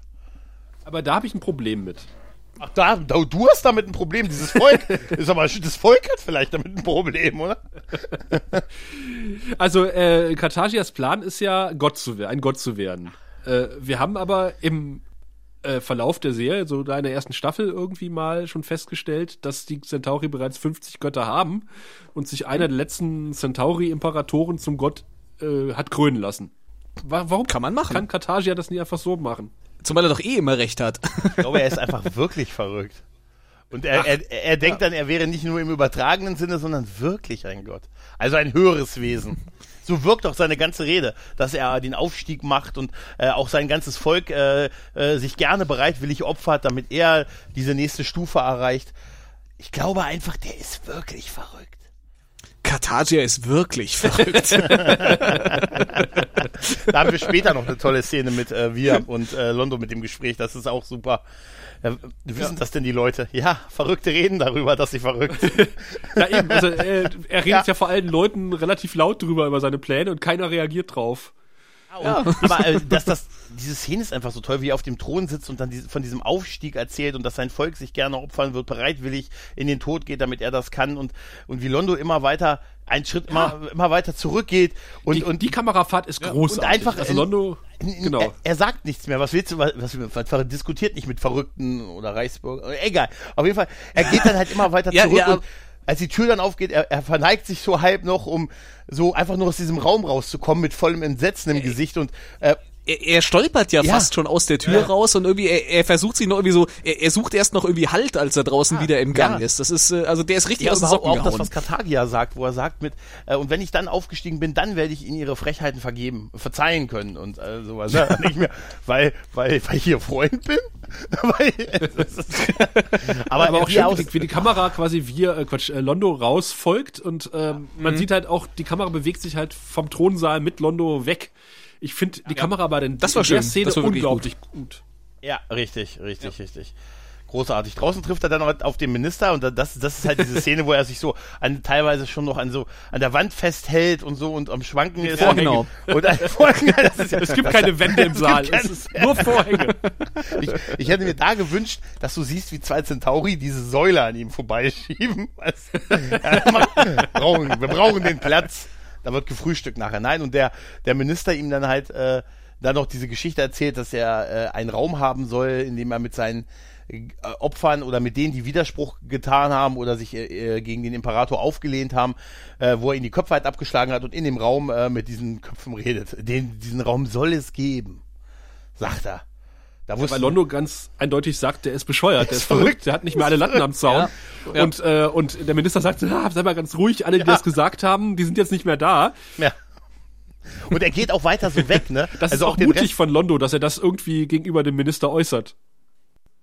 Aber da habe ich ein Problem mit. Ach, da, da, du hast damit ein Problem, dieses Volk. ist aber, das Volk hat vielleicht damit ein Problem, oder? Also, äh, Kartagias Plan ist ja, Gott zu werden, ein Gott zu werden. Äh, wir haben aber im äh, Verlauf der Serie, so da in der ersten Staffel irgendwie mal schon festgestellt, dass die Centauri bereits 50 Götter haben und sich einer der letzten Centauri-Imperatoren zum Gott äh, hat krönen lassen. Wa warum Kann man machen. Kann Kartagia das nicht einfach so machen? Zumal er doch eh immer recht hat. Ich glaube, er ist einfach wirklich verrückt. Und er, er, er denkt dann, er wäre nicht nur im übertragenen Sinne, sondern wirklich ein Gott. Also ein höheres Wesen. So wirkt auch seine ganze Rede, dass er den Aufstieg macht und äh, auch sein ganzes Volk äh, äh, sich gerne bereitwillig opfert, damit er diese nächste Stufe erreicht. Ich glaube einfach, der ist wirklich verrückt. Kartagia ist wirklich verrückt. Da haben wir später noch eine tolle Szene mit äh, wir und äh, Londo mit dem Gespräch. Das ist auch super. Äh, wissen das denn die Leute? Ja, Verrückte reden darüber, dass sie verrückt sind. Ja, eben. Also, äh, er redet Ja. ja. vor allen Leuten relativ laut drüber, über seine Pläne und keiner reagiert drauf. Ja. Aber äh, dass das, diese Szene ist einfach so toll, wie er auf dem Thron sitzt und dann diese, von diesem Aufstieg erzählt und dass sein Volk sich gerne opfern wird, bereitwillig in den Tod geht, damit er das kann und, und wie Londo immer weiter, einen Schritt immer, immer weiter zurückgeht und, Die, und die Kamerafahrt ist großartig. und einfach also in- Londo, genau. Er, er sagt nichts mehr. Was willst du? Was, was, was diskutiert nicht mit Verrückten oder Reichsbürgern? Egal. Auf jeden Fall. Er geht dann halt immer weiter Ja, zurück ja, und als die Tür dann aufgeht, er, er verneigt sich so halb noch, um so einfach nur aus diesem Raum rauszukommen mit vollem Entsetzen im Gesicht und äh, er, er stolpert ja, Ja. fast schon aus der Tür Ja. raus und irgendwie, er, er versucht sich noch irgendwie so, er, er sucht erst noch irgendwie Halt, als er draußen wieder im Gang ja. ist. Das ist, äh, also der ist richtig ja, aus den Socken auch das, gehauen. was Kartagia sagt, wo er sagt mit, äh, und wenn ich dann aufgestiegen bin, dann werde ich ihnen ihre Frechheiten vergeben, verzeihen können und äh, sowas. Ja, nicht mehr, weil, weil, weil ich ihr Freund bin. weil, das ist, aber, aber auch wie schön, er aus- wie, die- wie die Kamera quasi wir, äh, Quatsch, äh, Londo rausfolgt und ähm, man Mhm. sieht halt auch, die Kamera bewegt sich halt vom Thronsaal mit Londo weg. Ich finde die Kamera bei den Das war der schön. Szene Das war unglaublich gut. Ja, richtig, richtig, richtig. Großartig. Draußen trifft er dann noch auf den Minister und das, das ist halt diese Szene, wo er sich so an, teilweise schon noch an so, an der Wand festhält und so und am Schwanken ist. Ja, genau. Und ein Vorhänge, das ist ja, Es gibt das, keine Wände im es Saal, es keine- ist nur Vorhänge. Ich, ich hätte mir da gewünscht, dass du siehst, wie zwei Centauri diese Säule an ihm vorbeischieben. Du? Ja, wir brauchen den Platz. Da wird gefrühstückt nachher. Nein, und der, der Minister ihm dann halt äh, dann noch diese Geschichte erzählt, dass er äh, einen Raum haben soll, in dem er mit seinen äh, Opfern oder mit denen, die Widerspruch getan haben oder sich äh, äh, gegen den Imperator aufgelehnt haben, äh, wo er ihnen die Köpfe halt abgeschlagen hat und in dem Raum äh, mit diesen Köpfen redet. Den, diesen Raum soll es geben, sagt er. Da wusste Weil Londo ganz eindeutig sagt, der ist bescheuert, der ist verrückt. verrückt, der hat nicht mehr alle Latten am Zaun. Ja. Und, äh, und der Minister sagt, ah, sei mal ganz ruhig, alle, die das gesagt haben, die sind jetzt nicht mehr da. Ja. Und er geht auch weiter so weg, ne? Das also ist auch den mutig Rest- von Londo, dass er das irgendwie gegenüber dem Minister äußert.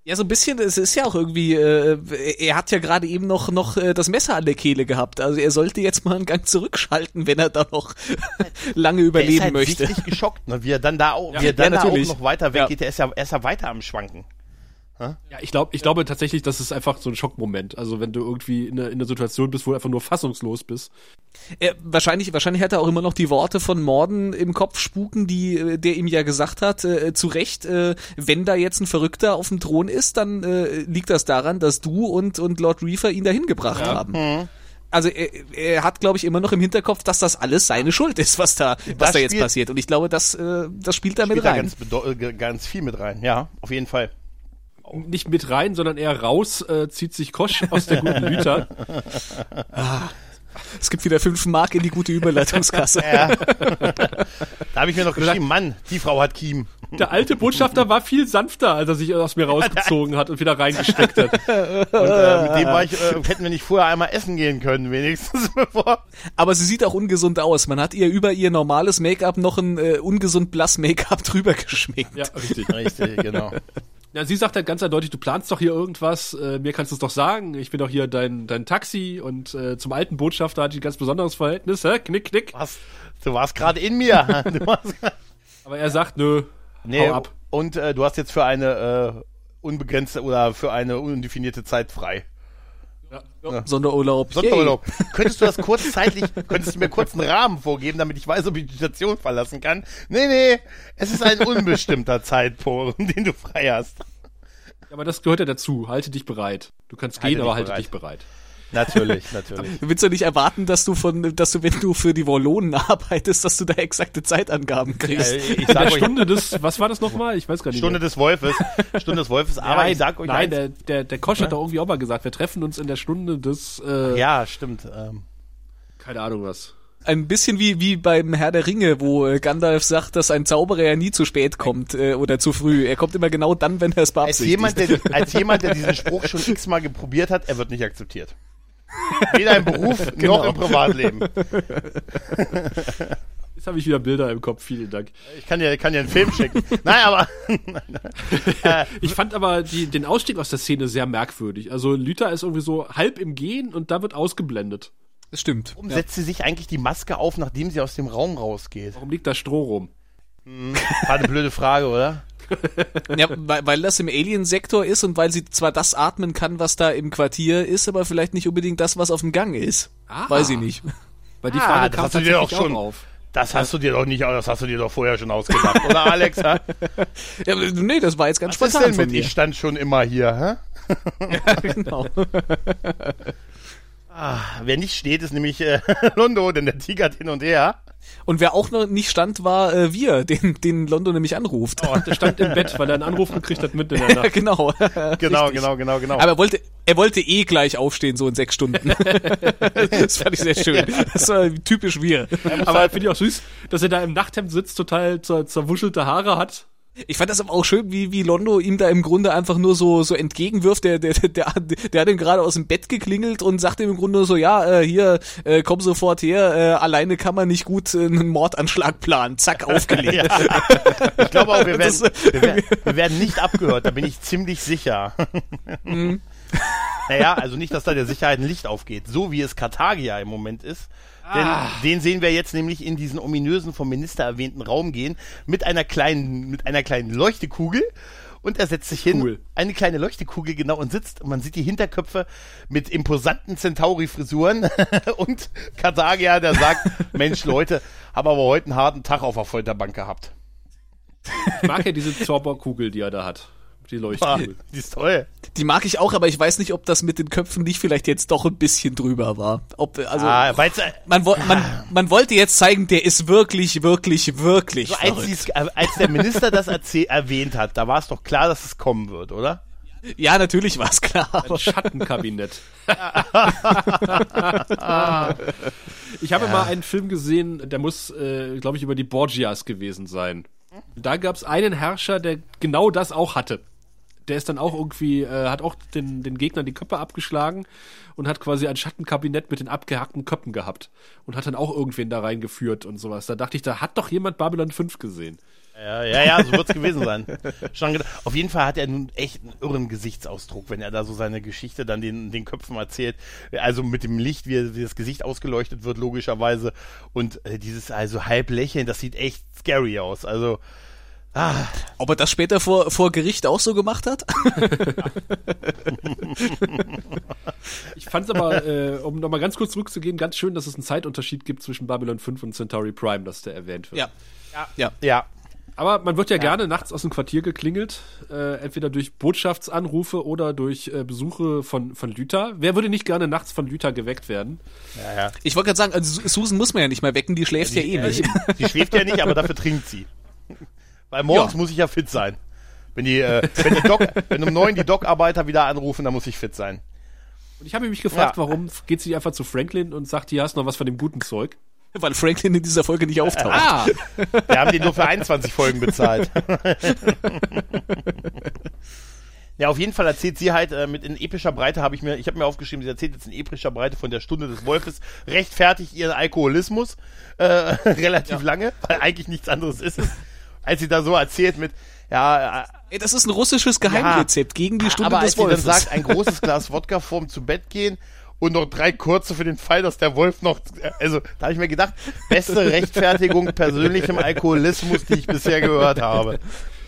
Ja, so ein bisschen, es ist ja auch irgendwie, äh, er hat ja gerade eben noch, noch äh, das Messer an der Kehle gehabt. Also er sollte jetzt mal einen Gang zurückschalten, wenn er da noch lange der überleben ist halt möchte. richtig geschockt, ne? Wie er dann da auch, Ja, wie er dann ja, da auch noch weiter Ja. weggeht. Er ist ja, er ist ja weiter am Schwanken. Ja, ich glaube, ich glaube tatsächlich, das ist einfach so ein Schockmoment. Also wenn du irgendwie in einer, in einer Situation bist, wo du einfach nur fassungslos bist. Er, wahrscheinlich, wahrscheinlich hat er auch immer noch die Worte von Morden im Kopf spuken, die äh, der ihm ja gesagt hat, äh, zu Recht, äh, wenn da jetzt ein Verrückter auf dem Thron ist, dann äh, liegt das daran, dass du und, und Lord Reefer ihn dahin gebracht haben. Also er, er hat, glaube ich, immer noch im Hinterkopf, dass das alles seine Schuld ist, was da, was da jetzt passiert. Und ich glaube, das, äh, das spielt da mit Spielt da rein. ganz, bedeu- äh, ganz viel mit rein. Ja, auf jeden Fall. Nicht mit rein, sondern eher raus, äh, zieht sich Kosch aus der guten Lüter. Es gibt wieder fünf Mark in die gute Überleitungskasse. Ja. da habe ich mir noch geschrieben, Mann, die Frau hat Kiem. Der alte Botschafter war viel sanfter, als er sich aus mir rausgezogen hat und wieder reingesteckt hat. Und äh, mit dem war ich, äh, hätten wir nicht vorher einmal essen gehen können, wenigstens bevor. Aber sie sieht auch ungesund aus. Man hat ihr über ihr normales Make-up noch ein äh, ungesund blass Make-up drüber geschminkt. Ja, richtig. Richtig, genau. Ja, sie sagt halt ganz eindeutig, du planst doch hier irgendwas, äh, mir kannst du es doch sagen, ich bin doch hier dein, dein Taxi und äh, zum alten Botschafter hatte ich ein ganz besonderes Verhältnis, hä? Knick, knick. Was? Du warst gerade in mir. Du warst, Aber er sagt, nö, nee, hau ab. und äh, du hast jetzt für eine äh, unbegrenzte oder für eine undefinierte Zeit frei. Sonderurlaub. Sonderurlaub. Könntest du das kurzzeitig, könntest du mir kurz einen Rahmen vorgeben, damit ich weiß, ob ich die Station verlassen kann? Nee, nee, es ist ein unbestimmter Zeitpunkt, den du frei hast. Aber das gehört ja dazu, halte dich bereit. Du kannst Halte gehen, aber dich halte bereit. dich bereit. Natürlich, natürlich. Du willst doch nicht erwarten, dass du von, dass du, wenn du für die Wallonen arbeitest, dass du da exakte Zeitangaben kriegst. Äh, ich In der sag euch, Stunde des, was war das nochmal? Ich weiß gar nicht Stunde mehr. des Wolfes, Stunde des Wolfes, aber nein, ich sag euch nein, eins, der, der, der Kosch hat doch irgendwie auch mal gesagt, wir treffen uns in der Stunde des, äh, ja, stimmt. Ähm, keine Ahnung was. Ein bisschen wie, wie beim Herr der Ringe, wo äh, Gandalf sagt, dass ein Zauberer ja nie zu spät kommt äh, oder zu früh. Er kommt immer genau dann, wenn er es als, beabsichtigt. jemand, der, als jemand, der diesen Spruch schon x-mal geprobiert hat, er wird nicht akzeptiert. Weder im Beruf noch Genau. im Privatleben. Jetzt habe ich wieder Bilder im Kopf, vielen Dank. Ich kann dir, kann dir einen Film schicken. Nein, aber Ich fand aber die, den Ausstieg aus der Szene sehr merkwürdig. Also Lüther ist irgendwie so halb im Gehen und da wird ausgeblendet. das stimmt. warum setzt sie sich eigentlich die Maske auf, nachdem sie aus dem Raum rausgeht? Warum liegt da Stroh rum? War eine blöde Frage, oder? Ja, weil, weil das im Alien-Sektor ist und weil sie zwar das atmen kann, was da im Quartier ist, aber vielleicht nicht unbedingt das, was auf dem Gang ist. Ah. Weiß ich nicht. Weil die Ah, Frage das kam hast du dir tatsächlich schon- auch auf. Das hast du dir doch nicht, das hast du dir doch vorher schon ausgedacht, oder Alex? Ja, nee, das war jetzt ganz Was ist spontan denn von mit, ich stand schon immer hier, hä? genau. Ah, wer nicht steht, ist nämlich äh, Londo, denn der tigert hin und her. Und wer auch noch nicht stand, war äh, wir, den, den London nämlich anruft. Oh, der stand im Bett, weil er einen Anruf gekriegt hat mitten in der Nacht. genau. Genau, genau, genau, genau. Aber er wollte, er wollte eh gleich aufstehen, so in sechs Stunden. das fand ich sehr schön. Das war typisch wir. Aber finde ich auch süß, dass er da im Nachthemd sitzt, total zer zerwuschelte Haare hat. Ich fand das aber auch schön, wie, wie Londo ihm da im Grunde einfach nur so, so entgegenwirft. Der, der, der, der hat ihm gerade aus dem Bett geklingelt und sagt ihm im Grunde so, ja, äh, hier, äh, komm sofort her, äh, alleine kann man nicht gut äh, einen Mordanschlag planen. Zack, aufgelegt. Ich glaube auch, wir Das- werden, wir, werden, wir werden nicht abgehört, da bin ich ziemlich sicher. Mhm. naja, also nicht, dass da der Sicherheit ein Licht aufgeht, so wie es Karthagia im Moment ist. Denn Ah. den sehen wir jetzt nämlich in diesen ominösen vom Minister erwähnten Raum gehen mit einer kleinen, mit einer kleinen Leuchtekugel. Und er setzt sich hin, Cool. eine kleine Leuchtekugel genau und sitzt und man sieht die Hinterköpfe mit imposanten Centauri-Frisuren und Karthagia, der sagt, Mensch Leute, habe aber heute einen harten Tag auf der Folterbank gehabt. Ich mag ja diese Zauberkugel, die er da hat. Die Leuchtkugel. die ist toll. Die mag ich auch, aber ich weiß nicht, ob das mit den Köpfen nicht vielleicht jetzt doch ein bisschen drüber war. Ob, also, Ah, weil's, äh, man, wo- man, man wollte jetzt zeigen, der ist wirklich, wirklich, wirklich so als, äh, als der Minister das erwähnt hat, da war es doch klar, dass es kommen wird, oder? Ja, natürlich war es klar. Ein Schattenkabinett. ich habe mal einen Film gesehen, der muss, äh, glaube ich, über die Borgias gewesen sein. Da gab es einen Herrscher, der genau das auch hatte. Der ist dann auch irgendwie, äh, hat auch den, den Gegnern die Köpfe abgeschlagen und hat quasi ein Schattenkabinett mit den abgehackten Köpfen gehabt und hat dann auch irgendwen da reingeführt und sowas. Da dachte ich, da hat doch jemand Babylon 5 gesehen. Ja, ja, ja so wird es gewesen sein. Schon. Auf jeden Fall hat er nun echt einen irren Gesichtsausdruck, wenn er da so seine Geschichte dann den, den Köpfen erzählt. Also mit dem Licht, wie, wie das Gesicht ausgeleuchtet wird, logischerweise. Und äh, dieses also halb lächeln, das sieht echt scary aus. Also, ah, Ob er das später vor, vor Gericht auch so gemacht hat? Ich fand es aber, äh, um nochmal ganz kurz zurückzugehen, ganz schön, dass es einen Zeitunterschied gibt zwischen Babylon 5 und Centauri Prime, dass der erwähnt wird. Ja. ja. Aber man wird ja, gerne nachts aus dem Quartier geklingelt, äh, entweder durch Botschaftsanrufe oder durch äh, Besuche von, von Lüther. Wer würde nicht gerne nachts von Lüther geweckt werden? Ja, ja. Ich wollte gerade sagen, also Su- Susan muss man ja nicht mehr wecken, die schläft ja, eh nicht. Die schläft ja nicht, aber dafür trinkt sie. Weil morgens Ja. muss ich ja fit sein. Wenn die, äh, wenn, der Doc, wenn um neun die Dockarbeiter wieder anrufen, dann muss ich fit sein. Und ich habe mich gefragt, Ja. warum geht sie nicht einfach zu Franklin und sagt, hier hast du noch was von dem guten Zeug? Weil Franklin in dieser Folge nicht auftaucht. Ah, Wir haben die nur für 21 Folgen bezahlt. Ja, auf jeden Fall erzählt sie halt äh, mit in epischer Breite habe ich mir, ich habe mir aufgeschrieben, sie erzählt jetzt in epischer Breite von der Stunde des Wolfes, rechtfertigt ihren Alkoholismus äh, relativ lange, weil eigentlich nichts anderes ist es, als sie da so erzählt mit, ja, äh, das ist ein russisches Geheimrezept gegen die Stunde aber als des sie dann Wolfes. sagt, ein großes Glas Wodka vorm zu Bett gehen und noch drei kurze für den Fall, dass der Wolf noch, also da habe ich mir gedacht, beste Rechtfertigung persönlichem Alkoholismus, die ich bisher gehört habe.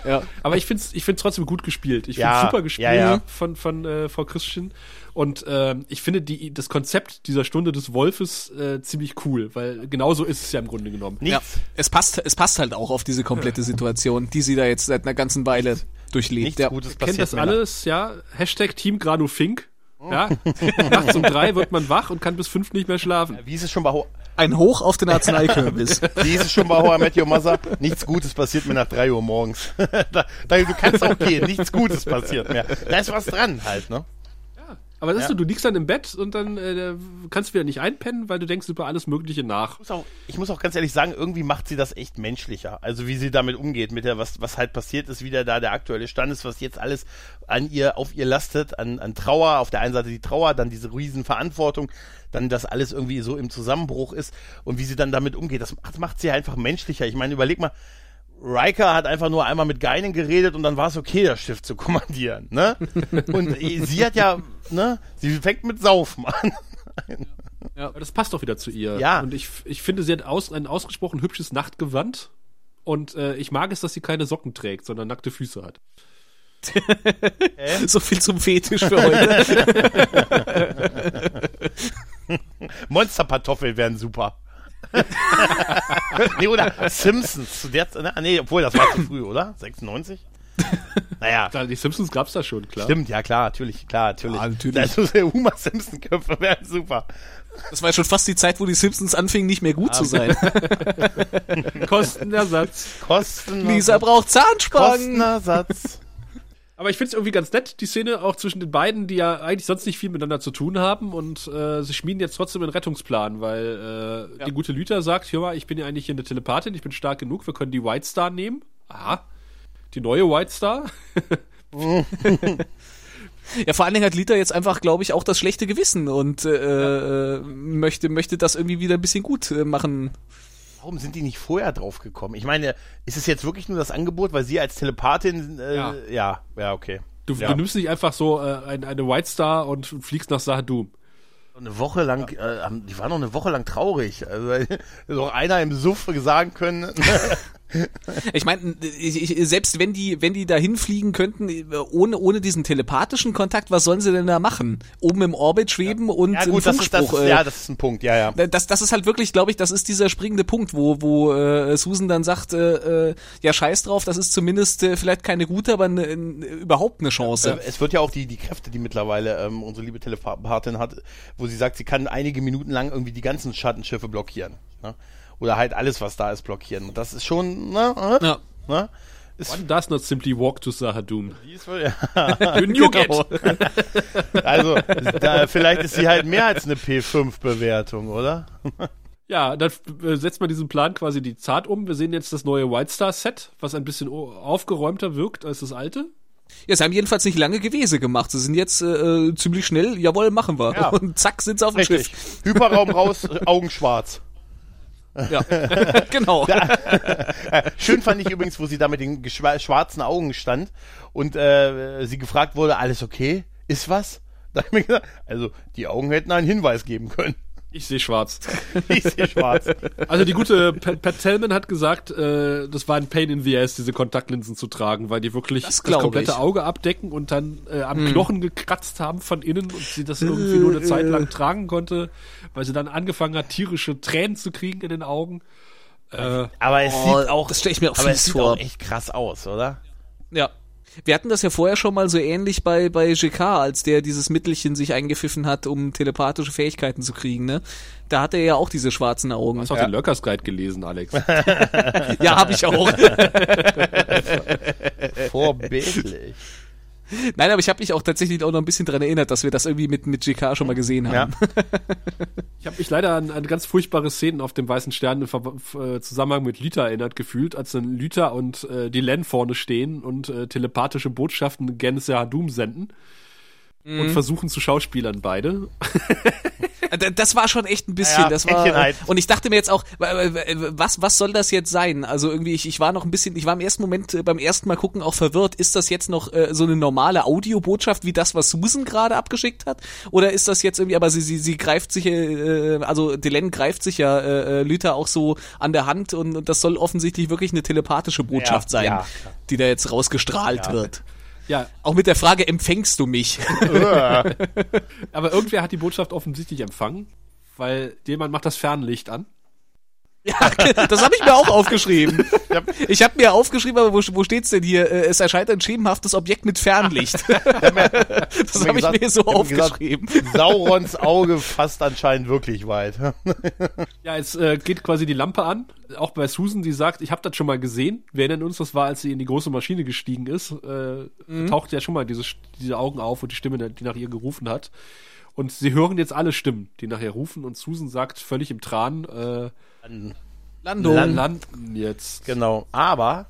Ja. aber ich find's, ich find's trotzdem gut gespielt. Ich Ja, find's super gespielt ja, ja. von von äh, Frau Christian und ähm, ich finde die das Konzept dieser Stunde des Wolfes äh, ziemlich cool, weil genauso ist es ja im Grunde genommen. ja. Es passt, es passt halt auch auf diese komplette Situation, die sie da jetzt seit einer ganzen Weile durchlebt. nichts Ja. Gutes Kennt passiert. das Männer. alles, ja? Hashtag Team Granu Fink. Ja, nachts um drei wird man wach und kann bis fünf nicht mehr schlafen. Wie ist es schon bei, Ho Ein Hoch auf den Arzneikürbis. wie ist schon bei Met Your Mother? Nichts Gutes passiert mir nach drei Uhr morgens. da, da, du kannst auch gehen, nichts Gutes passiert mehr. Da ist was dran halt, ne? Aber das ist Ja. so, du liegst dann im Bett und dann äh, kannst du wieder nicht einpennen, weil du denkst über alles Mögliche nach. Ich muss, auch, ich muss auch ganz ehrlich sagen, irgendwie macht sie das echt menschlicher. Also wie sie damit umgeht, mit der, was, was halt passiert ist, wie der da der aktuelle Stand ist, was jetzt alles an ihr, auf ihr lastet, an, an Trauer, auf der einen Seite die Trauer, dann diese Riesenverantwortung, dann das alles irgendwie so im Zusammenbruch ist und wie sie dann damit umgeht, das macht, macht sie einfach menschlicher. Ich meine, überleg mal, Riker hat einfach nur einmal mit Geinen geredet und dann war es okay, das Schiff zu kommandieren, ne? Und sie hat ja, ne? Sie fängt mit Saufen an. Ja. Aber das passt doch wieder zu ihr. Ja. Und ich, ich finde, sie hat aus, ein ausgesprochen hübsches Nachtgewand. Und äh, ich mag es, dass sie keine Socken trägt, sondern nackte Füße hat. so viel zum Fetisch für heute. Monsterkartoffeln wären super. nee, oder Simpsons. Zu der, Zeit- nee, obwohl, das war zu früh, oder? 96? Naja, Klar, die Simpsons gab's da schon, klar. stimmt, ja klar, natürlich, klar, natürlich. Ah, natürlich. Also der Homer Simpson-Köpfe wären super. Das war schon fast die Zeit, wo die Simpsons anfingen, nicht mehr gut zu sein. Kostenersatz. Kosten. Lisa braucht Zahnspangen. Kostenersatz. Aber ich finde es irgendwie ganz nett, die Szene auch zwischen den beiden, die ja eigentlich sonst nicht viel miteinander zu tun haben und äh, sie schmieden jetzt trotzdem einen Rettungsplan, weil äh, die gute Lüther sagt, hör mal, ich bin ja eigentlich hier eine Telepathin, ich bin stark genug, wir können die White Star nehmen. Aha. Die neue White Star. Ja, vor allen Dingen hat Lita jetzt einfach, glaube ich, auch das schlechte Gewissen und äh, äh, möchte, möchte das irgendwie wieder ein bisschen gut äh, machen. Warum sind die nicht vorher drauf gekommen? Ich meine, ist es jetzt wirklich nur das Angebot, weil sie als Telepathin, äh, ja. Ja. ja, ja, okay. Du, Ja. du nimmst nicht einfach so äh, ein, eine White Star und fliegst nach Sahadum. Eine Woche lang, äh, haben- die waren noch eine Woche lang traurig. Also, so einer im Suff sagen können, Ich meine, selbst wenn die, wenn die da hinfliegen könnten, äh, ohne, ohne diesen telepathischen Kontakt, was sollen sie denn da machen? Oben im Orbit schweben und ja gut, das ist, das ist, äh, ja, das ist ein Punkt, ja, ja. das, das ist halt wirklich, glaube ich, das ist dieser springende Punkt, wo, wo äh, Susan dann sagt, äh, äh, ja scheiß drauf, das ist zumindest äh, vielleicht keine gute, aber ne, n- überhaupt eine Chance. Äh, Es wird ja auch die, die Kräfte, die mittlerweile ähm, unsere liebe Telepathin hat, wo sie sagt, sie kann einige Minuten lang irgendwie die ganzen Schattenschiffe blockieren. Ne? Oder halt alles, was da ist, blockieren. Und das ist schon, ne? äh, Ja. ne? Ist, One does not simply walk to Sahadum. ja. You Genau. it. Also, da, vielleicht ist sie halt mehr als eine P5-Bewertung, oder? Ja, dann äh, setzt man diesen Plan quasi die Zart um. Wir sehen jetzt das neue White Star Set, was ein bisschen aufgeräumter wirkt als das alte. Ja, sie haben jedenfalls nicht lange Gewese gemacht. Sie sind jetzt äh, äh, ziemlich schnell, jawohl, machen wir. Ja. Und zack, sind sie auf dem Richtig. Schiff. Hyperraum raus, Augen schwarz. Ja. genau. Schön fand ich übrigens, wo sie da mit den schwarzen Augen stand und äh, sie gefragt wurde, alles okay? Ist was? Da hab ich mir gesagt, also die Augen hätten einen Hinweis geben können. Ich sehe schwarz. Ich sehe schwarz. Also die gute Pat, Pat Tellman hat gesagt, äh, das war ein Pain in the ass, diese Kontaktlinsen zu tragen, weil die wirklich Das das, komplette ich. Auge abdecken und dann äh, am Knochen gekratzt haben von innen und sie das irgendwie nur eine Zeit lang tragen konnte, weil sie dann angefangen hat, tierische Tränen zu kriegen in den Augen. Äh, Aber es Oh, sieht auch, das stell ich mir auch aber es sieht vor. auch echt krass aus, oder? Ja. Wir hatten das ja vorher schon mal so ähnlich bei, bei GK, als der dieses Mittelchen sich eingepfiffen hat, um telepathische Fähigkeiten zu kriegen, ne? Da hatte er ja auch diese schwarzen Augen. Hast du auch den Lurkers Guide gelesen, Alex? Ja, habe ich auch. Vorbildlich. Nein, aber ich habe mich auch tatsächlich auch noch ein bisschen dran erinnert, dass wir das irgendwie mit, mit GK schon mal gesehen haben. Ich habe mich leider an, an ganz furchtbare Szenen auf dem Weißen Stern im Ver äh, Zusammenhang mit Lita erinnert gefühlt, als dann Lita und äh, die Len vorne stehen und äh, telepathische Botschaften Gense Hadum senden. Und versuchen zu schauspielern beide. D- Das war schon echt ein bisschen, Ja, das war Händchenheit. und ich dachte mir jetzt auch, was was soll das jetzt sein? Also irgendwie ich, ich war noch ein bisschen, ich war im ersten Moment äh, beim ersten Mal gucken auch verwirrt, ist das jetzt noch äh, so eine normale Audiobotschaft wie das was Susan gerade abgeschickt hat oder ist das jetzt irgendwie aber sie sie sie greift sich äh, also Delenn greift sich ja äh, äh, Lüther auch so an der Hand und, und das soll offensichtlich wirklich eine telepathische Botschaft Ja, sein, ja, die da jetzt rausgestrahlt wird. Ja, Auch mit der Frage empfängst du mich? aber irgendwer hat die Botschaft offensichtlich empfangen, weil jemand macht das Fernlicht an. Ja, das habe ich mir auch aufgeschrieben. Ich habe mir aufgeschrieben, aber wo, wo steht's denn hier? Äh, Es erscheint ein schemenhaftes Objekt mit Fernlicht. Das habe ich gesagt- mir so ich hab gesagt, aufgeschrieben. Saurons Auge fasst anscheinend wirklich weit. Ja, jetzt äh, geht quasi die Lampe an. Auch bei Susan, die sagt, ich habe das schon mal gesehen. Wir erinnern uns, das war, als sie in die große Maschine gestiegen ist. Äh, Taucht ja schon mal diese, diese Augen auf und die Stimme, die nach ihr gerufen hat. Und sie hören jetzt alle Stimmen, die nachher rufen. Und Susan sagt völlig im Tran, äh, Landung. Land- landen jetzt. Genau. Aber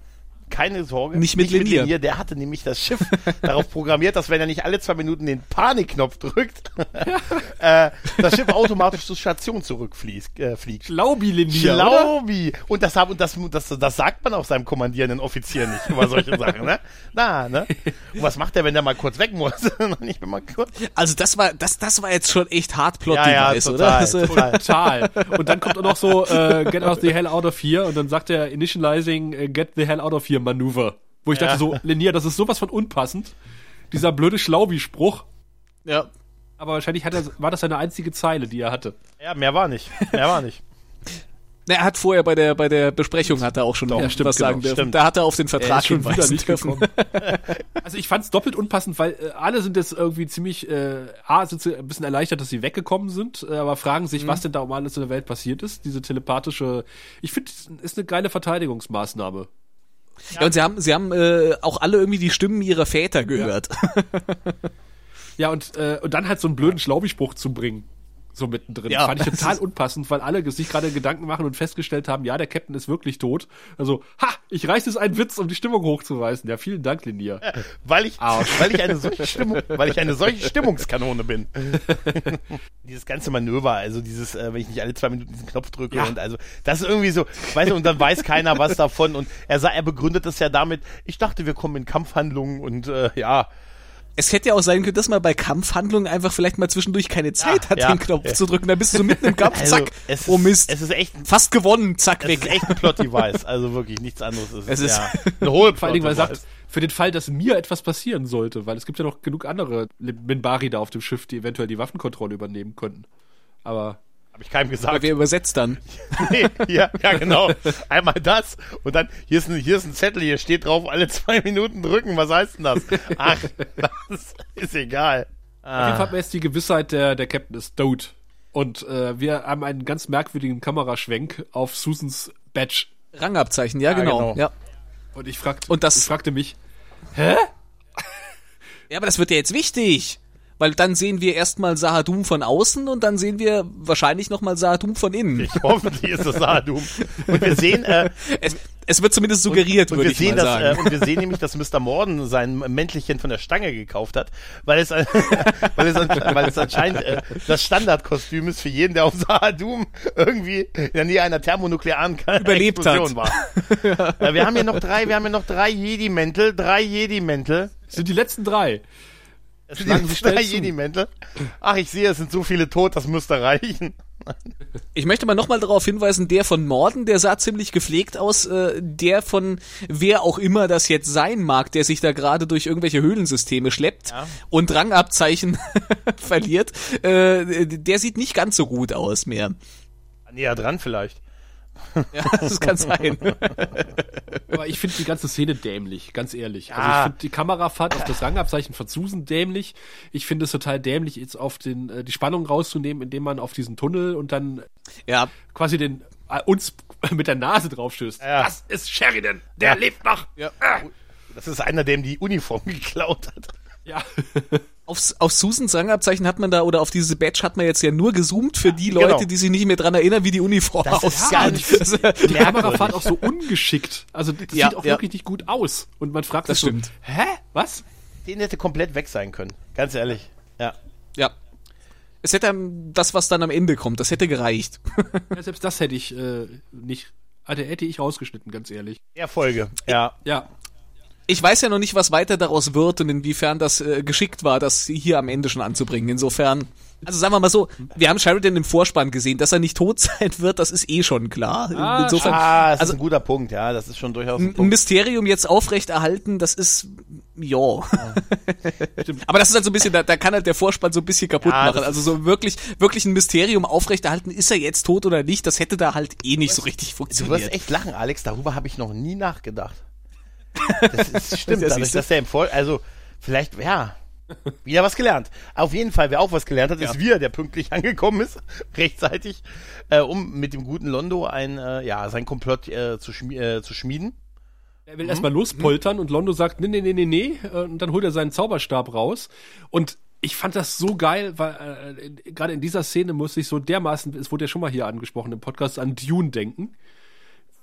keine Sorge. Nicht mit Linier. Der hatte nämlich das Schiff darauf programmiert, dass wenn er nicht alle zwei Minuten den Panikknopf drückt, äh, das Schiff automatisch zur Station zurückfliegt. Äh, fliegt. Schlaubi-Linie, oder? Schlaubi. Und das, und das, das, das sagt man auch seinem kommandierenden Offizier nicht über solche Sachen, ne? Na, ne? Und was macht er, wenn der mal kurz weg muss? Nicht, wenn man kurz. Also das war das das war jetzt schon echt hart plot Ja, ja, Device, oder? total, Also, total. Total. Und dann kommt auch noch so, äh, get out the hell out of here. Und dann sagt er initializing äh, get the hell out of here Manöver. Wo ich Ja. dachte so, Linier, das ist sowas von unpassend. Dieser blöde Schlaubi-Spruch. ja. Aber wahrscheinlich hat er, war das seine einzige Zeile, die er hatte. Ja, mehr war nicht. Mehr war nicht. Na, Er hat vorher bei der bei der Besprechung hat er auch schon Ja, stimmt, was sagen genau, dürfen. stimmt. Da hat er auf den Er Vertrag schon wieder nicht dürfen. gekommen. Also ich fand es doppelt unpassend, weil äh, alle sind jetzt irgendwie ziemlich, äh, A, sind sie ein bisschen erleichtert, dass sie weggekommen sind, äh, aber fragen sich, was denn da um alles in der Welt passiert ist. Diese telepathische, ich finde, ist eine geile Verteidigungsmaßnahme. Ja, und sie haben sie haben äh, auch alle irgendwie die Stimmen ihrer Väter gehört. Ja, und, äh, und dann halt so einen blöden Schlaubi-Spruch zu bringen. So mittendrin. Ja, Fand ich total unpassend, weil alle sich gerade Gedanken machen und festgestellt haben, ja, der Captain ist wirklich tot. Also, ha, ich reiß jetzt einen Witz, um die Stimmung hochzureißen. Ja, vielen Dank, Linier. Weil ich, Arsch. weil ich eine solche Stimmung, weil ich eine solche Stimmungskanone bin. dieses ganze Manöver, also dieses, äh, wenn ich nicht alle zwei Minuten diesen Knopf drücke Ja. und also, das ist irgendwie so, weißt du, und dann weiß keiner was davon und er sah, er begründet das ja damit, ich dachte, wir kommen in Kampfhandlungen und äh, ja, Es hätte ja auch sein können, dass man bei Kampfhandlungen einfach vielleicht mal zwischendurch keine Zeit hat, ja, den Knopf ja. zu drücken. Da bist du so mitten im Kampf, also, zack, es ist, oh Mist. es ist echt, Fast gewonnen, zack, es weg. ist echt ein Plot-Device, also wirklich nichts anderes ist Es es, ist- ja. Ein hohe Vor allen Dingen, weil er sagt, für den Fall, dass mir etwas passieren sollte, weil es gibt ja noch genug andere Minbari da auf dem Schiff, die eventuell die Waffenkontrolle übernehmen könnten. Aber Habe ich keinem Aber gesagt. wer übersetzt dann? nee, ja, ja, genau. Einmal das und dann, hier ist, ein, hier ist ein Zettel, hier steht drauf, alle zwei Minuten drücken. Was heißt denn das? Ach, das ist egal. auf jeden Fall Ah, hat man jetzt die Gewissheit, der, der Captain ist tot. Und äh, wir haben einen ganz merkwürdigen Kameraschwenk auf Susans Badge. Rangabzeichen, ja, Ja, genau. genau. Ja. Und ich, fragte, Und das- ich fragte mich, ja, aber das wird ja jetzt wichtig. Weil dann sehen wir erstmal Sahadum von außen und dann sehen wir wahrscheinlich nochmal Sahadum von innen. ich hoffentlich ist das Sahadum. Und wir sehen, äh, Es, es wird zumindest suggeriert, und würde wir ich sehen mal das, sagen. äh, und wir sehen nämlich, dass Mr. Morden sein Mäntelchen von der Stange gekauft hat, weil es, weil es, weil es anscheinend äh, das Standardkostüm ist für jeden, der auf Sahadum irgendwie in der Nähe einer thermonuklearen Überlebt Explosion war. äh, wir haben hier noch drei, wir haben hier noch drei Jedi-Mäntel, drei Jedi-Mäntel. das sind die letzten drei. Es sind schnell zu. Jedi-Mäntel. Ach, ich sehe, es sind so viele tot, das müsste reichen. Ich möchte mal nochmal darauf hinweisen, der von Morden, der sah ziemlich gepflegt aus. Äh, der von wer auch immer das jetzt sein mag, der sich da gerade durch irgendwelche Höhlensysteme schleppt Ja. und Rangabzeichen verliert, äh, der sieht nicht ganz so gut aus mehr. Näher dran vielleicht. Ja, das kann sein. Aber ich finde die ganze Szene dämlich, ganz ehrlich. Also Ah. ich finde die Kamerafahrt auf das Rangabzeichen von Susan dämlich. Ich finde es total dämlich, jetzt auf den, äh, die Spannung rauszunehmen, indem man auf diesen Tunnel und dann Ja, quasi den äh, uns mit der Nase draufstößt. Ja. Das ist Sheridan, der Ja. lebt noch. Ja. Ah. Das ist einer, der ihm die Uniform geklaut hat. Ja. Aufs, auf Susans Rangabzeichen hat man da, oder auf diese Badge hat man jetzt ja nur gezoomt für die Leute, genau. die sich nicht mehr dran erinnern, wie die Uniform Das ist aussieht. ganz Das- Die merkwürdig. Kamerafahrt auch so ungeschickt. Also das Ja, sieht auch ja. wirklich nicht gut aus. Und man fragt Das sich stimmt. so, hä? Was? Den hätte komplett weg sein können. Ganz ehrlich. Ja. ja. Es hätte das, was dann am Ende kommt, das hätte gereicht. Ja, selbst das hätte ich äh, nicht. Also hätte ich rausgeschnitten, ganz ehrlich. Erfolge. Ja. Ja. Ich weiß ja noch nicht, was weiter daraus wird und inwiefern das äh, geschickt war, das hier am Ende schon anzubringen. Insofern, also sagen wir mal so, wir haben Sheridan im Vorspann gesehen, dass er nicht tot sein wird, das ist eh schon klar. Ah, Insofern, Ah, das also ist ein guter Punkt. Ja, das ist schon durchaus ein ein Punkt. Mysterium jetzt aufrechterhalten, das ist, ja. Aber das ist halt so ein bisschen, da, da kann halt der Vorspann so ein bisschen kaputt Ja, machen. Also so wirklich, wirklich ein Mysterium aufrechterhalten, ist er jetzt tot oder nicht, das hätte da halt eh nicht so richtig Du funktioniert. wirst echt lachen, Alex. Darüber habe ich noch nie nachgedacht. Das ist, stimmt. Ja, dadurch, dass der im Voll, also vielleicht, ja, wieder was gelernt. Auf jeden Fall, wer auch was gelernt hat, ist wir, der pünktlich angekommen ist, rechtzeitig, äh, um mit dem guten Londo ein, äh, ja, sein Komplott äh, zu, schmi äh, zu schmieden. Er will erstmal lospoltern und Londo sagt, nee, nee, nee, nee, nee. äh, Und dann holt er seinen Zauberstab raus. Und ich fand das so geil, weil äh, gerade in dieser Szene muss ich so dermaßen, es wurde ja schon mal hier angesprochen im Podcast, an Dune denken.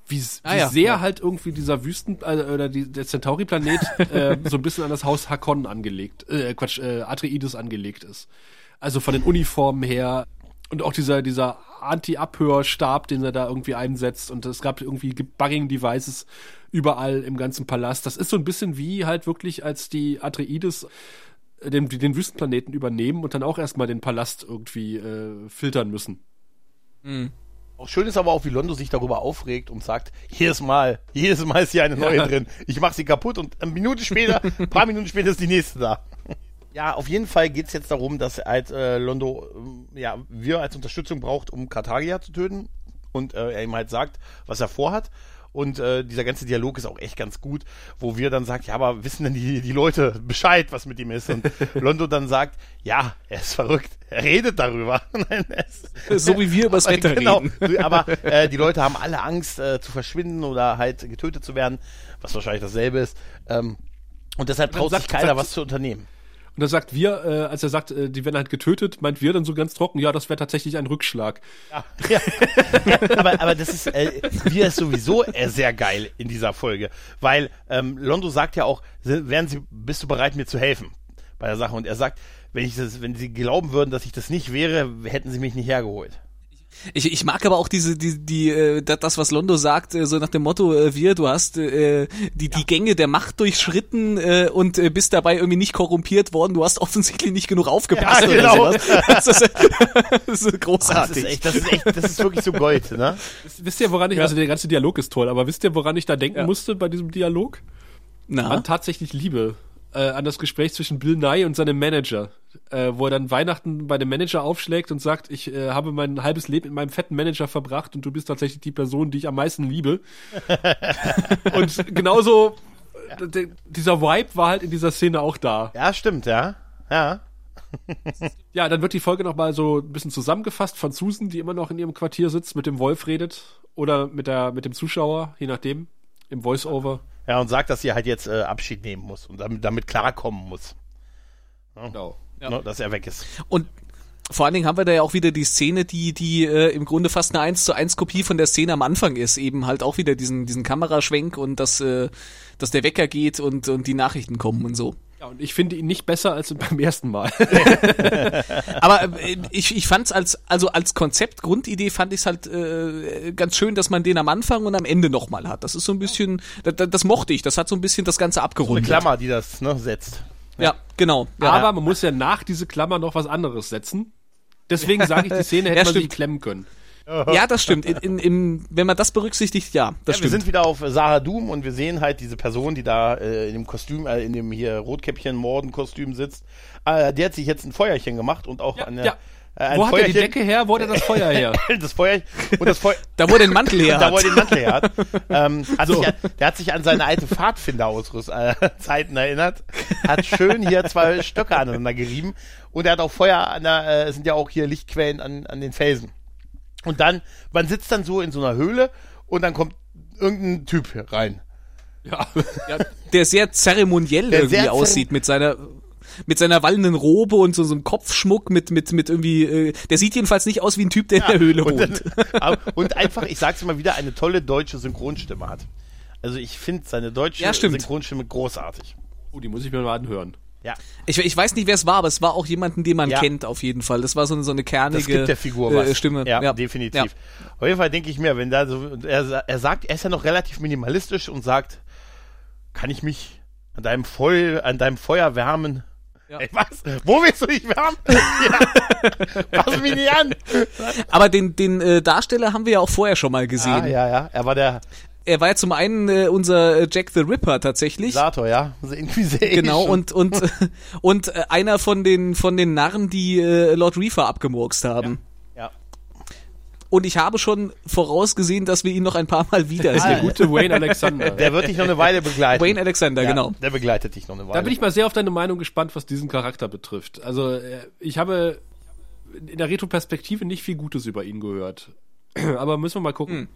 Wie, s- Ah wie ja, sehr ja. halt irgendwie dieser Wüsten äh, oder die, der Centauri-Planet äh, so ein bisschen an das Haus Hakon angelegt, äh, Quatsch, äh, Atreides angelegt ist. Also von den Uniformen her und auch dieser dieser Anti-Abhörstab, den er da irgendwie einsetzt und es gab irgendwie Bugging-Devices überall im ganzen Palast. Das ist so ein bisschen wie halt wirklich als die Atreides äh, den, den Wüstenplaneten übernehmen und dann auch erstmal den Palast irgendwie äh, filtern müssen. Auch schön ist aber auch, wie Londo sich darüber aufregt und sagt, jedes Mal, jedes Mal ist hier eine neue Ja. drin. Ich mache sie kaputt und eine Minute später, ein paar Minuten später ist die nächste da. Ja, auf jeden Fall geht's jetzt darum, dass halt äh, Londo ähm, ja, wir als Unterstützung braucht, um Kartagia zu töten. Und äh, er ihm halt sagt, was er vorhat. Und äh, dieser ganze Dialog ist auch echt ganz gut, wo wir dann sagt, ja, aber wissen denn die, die Leute Bescheid, was mit ihm ist? Und Londo dann sagt, ja, er ist verrückt, er redet darüber. Nein, ist, So wie wir übers Wetter genau. reden. Aber äh, die Leute haben alle Angst äh, zu verschwinden oder halt getötet zu werden, was wahrscheinlich dasselbe ist. Ähm, und deshalb traut sich sagt- keiner, sagt- was zu unternehmen. Und dann sagt wir, äh, als er sagt, äh, die werden halt getötet, meint wir dann so ganz trocken, ja, das wäre tatsächlich ein Rückschlag. Ja, ja. aber, aber das ist, äh, wir ist sowieso äh, sehr geil in dieser Folge, weil ähm, Londo sagt ja auch, wären Sie, bist du bereit, mir zu helfen bei der Sache? Und er sagt, wenn ich das, wenn Sie glauben würden, dass ich das nicht wäre, hätten Sie mich nicht hergeholt. Ich, ich mag aber auch diese, die, die, äh, das- das, was Londo sagt, äh, so nach dem Motto, äh, wir, du hast äh, die, die Gänge der Macht durchschritten äh, und äh, bist dabei irgendwie nicht korrumpiert worden. Du hast offensichtlich nicht genug aufgepasst Ja, oder genau. sowas. Das ist, das ist Das großartig. ist echt, das ist echt, das ist wirklich so Gold, ne? Wisst ihr, woran ich, also der ganze Dialog ist toll, aber wisst ihr, woran ich da denken Ja. musste bei diesem Dialog? Na? An tatsächlich Liebe. Äh, an das Gespräch zwischen Bill Nye und seinem Manager. Äh, wo er dann Weihnachten bei dem Manager aufschlägt und sagt, ich äh, habe mein halbes Leben mit meinem fetten Manager verbracht und du bist tatsächlich die Person, die ich am meisten liebe. und genauso, d- dieser Vibe war halt in dieser Szene auch da. Ja, stimmt, ja. Ja. Ja, dann wird die Folge noch mal so ein bisschen zusammengefasst von Susan, die immer noch in ihrem Quartier sitzt, mit dem Wolf redet oder mit der mit dem Zuschauer, je nachdem, im Voice-Over. Ja, und sagt, dass sie halt jetzt äh, Abschied nehmen muss und damit, damit klarkommen muss, Genau. ne, dass er weg ist. Und vor allen Dingen haben wir da ja auch wieder die Szene, die, die äh, im Grunde fast eine 1 zu 1 Kopie von der Szene am Anfang ist. Eben halt auch wieder diesen, diesen Kameraschwenk und dass, äh, dass der Wecker geht und, und die Nachrichten kommen und so. Ja, und ich finde ihn nicht besser als beim ersten Mal. Aber äh, ich, ich fand's als, also als Konzept, Grundidee fand ich's halt äh, ganz schön, dass man den am Anfang und am Ende nochmal hat. Das ist so ein bisschen, das, das mochte ich, das hat so ein bisschen das Ganze Eine abgerundet. Klammer, die das ne, setzt. Ja, genau. Ja. Aber man muss ja nach diese Klammer noch was anderes setzen. Deswegen sage ich, die Szene hätte Ja, man sich stimmt. klemmen können. Ja, das stimmt. In, in, im, wenn man das berücksichtigt, ja, das Ja, wir stimmt. sind wieder auf Sarah Doom und wir sehen halt diese Person, die da äh, in dem Kostüm, äh, in dem hier Rotkäppchen-Morden-Kostüm sitzt. Äh, die hat sich jetzt ein Feuerchen gemacht und auch Ja, eine, ja. Äh, ein Wo hat er die Decke her? Wo hat er das Feuer her? das Feuer und das Feuer Da wo er den Mantel her da wo er den Mantel her hat. Ähm, hat sich, an- der hat sich an seine alte Pfadfinder-Zeiten äh, Zeiten erinnert, hat schön hier zwei Stöcke aneinander gerieben und er hat auch Feuer an der, äh, es sind ja auch hier Lichtquellen an, an den Felsen. Und dann, man sitzt dann so in so einer Höhle und dann kommt irgendein Typ rein. Ja. der sehr zeremoniell Der irgendwie sehr aussieht mit seiner mit seiner wallenden Robe und so, so einem Kopfschmuck mit mit mit irgendwie äh, der sieht jedenfalls nicht aus wie ein Typ, der in der Höhle und, wohnt. dann, und einfach, ich sag's immer wieder, eine tolle deutsche Synchronstimme hat. Also ich finde seine deutsche Ja. Synchronstimme großartig. Oh, die muss ich mir mal anhören. Ja. Ich, ich weiß nicht, wer es war, aber es war auch jemanden, den man Ja. kennt auf jeden Fall. Das war so eine, so eine kernige Das gibt der Figur äh. Stimme. Ja, definitiv. Auf jeden Fall denke ich mir, wenn da so, er, er sagt, er ist ja noch relativ minimalistisch und sagt, kann ich mich an deinem Feuer, an deinem Feuer wärmen? Ja. Ey, was? Wo willst du dich wärmen? ja. Pass mich nicht an. Aber den den äh, Darsteller haben wir ja auch vorher schon mal gesehen. Ah, ja, ja. Er war der Er war ja zum einen äh, unser äh, Jack the Ripper tatsächlich. Sator, ja. Also irgendwie sehr Genau, und, und, und äh, einer von den, von den Narren, die äh, Lord Reefer abgemurkst haben. Ja. Und ich habe schon vorausgesehen, dass wir ihn noch ein paar Mal wiedersehen. Der gute Wayne Alexander. Der wird dich noch eine Weile begleiten. Wayne Alexander, ja, genau. Der begleitet dich noch eine Weile. Da bin ich mal sehr auf deine Meinung gespannt, was diesen Charakter betrifft. Also, äh, ich habe in der Retroperspektive nicht viel Gutes über ihn gehört. Aber müssen wir mal gucken.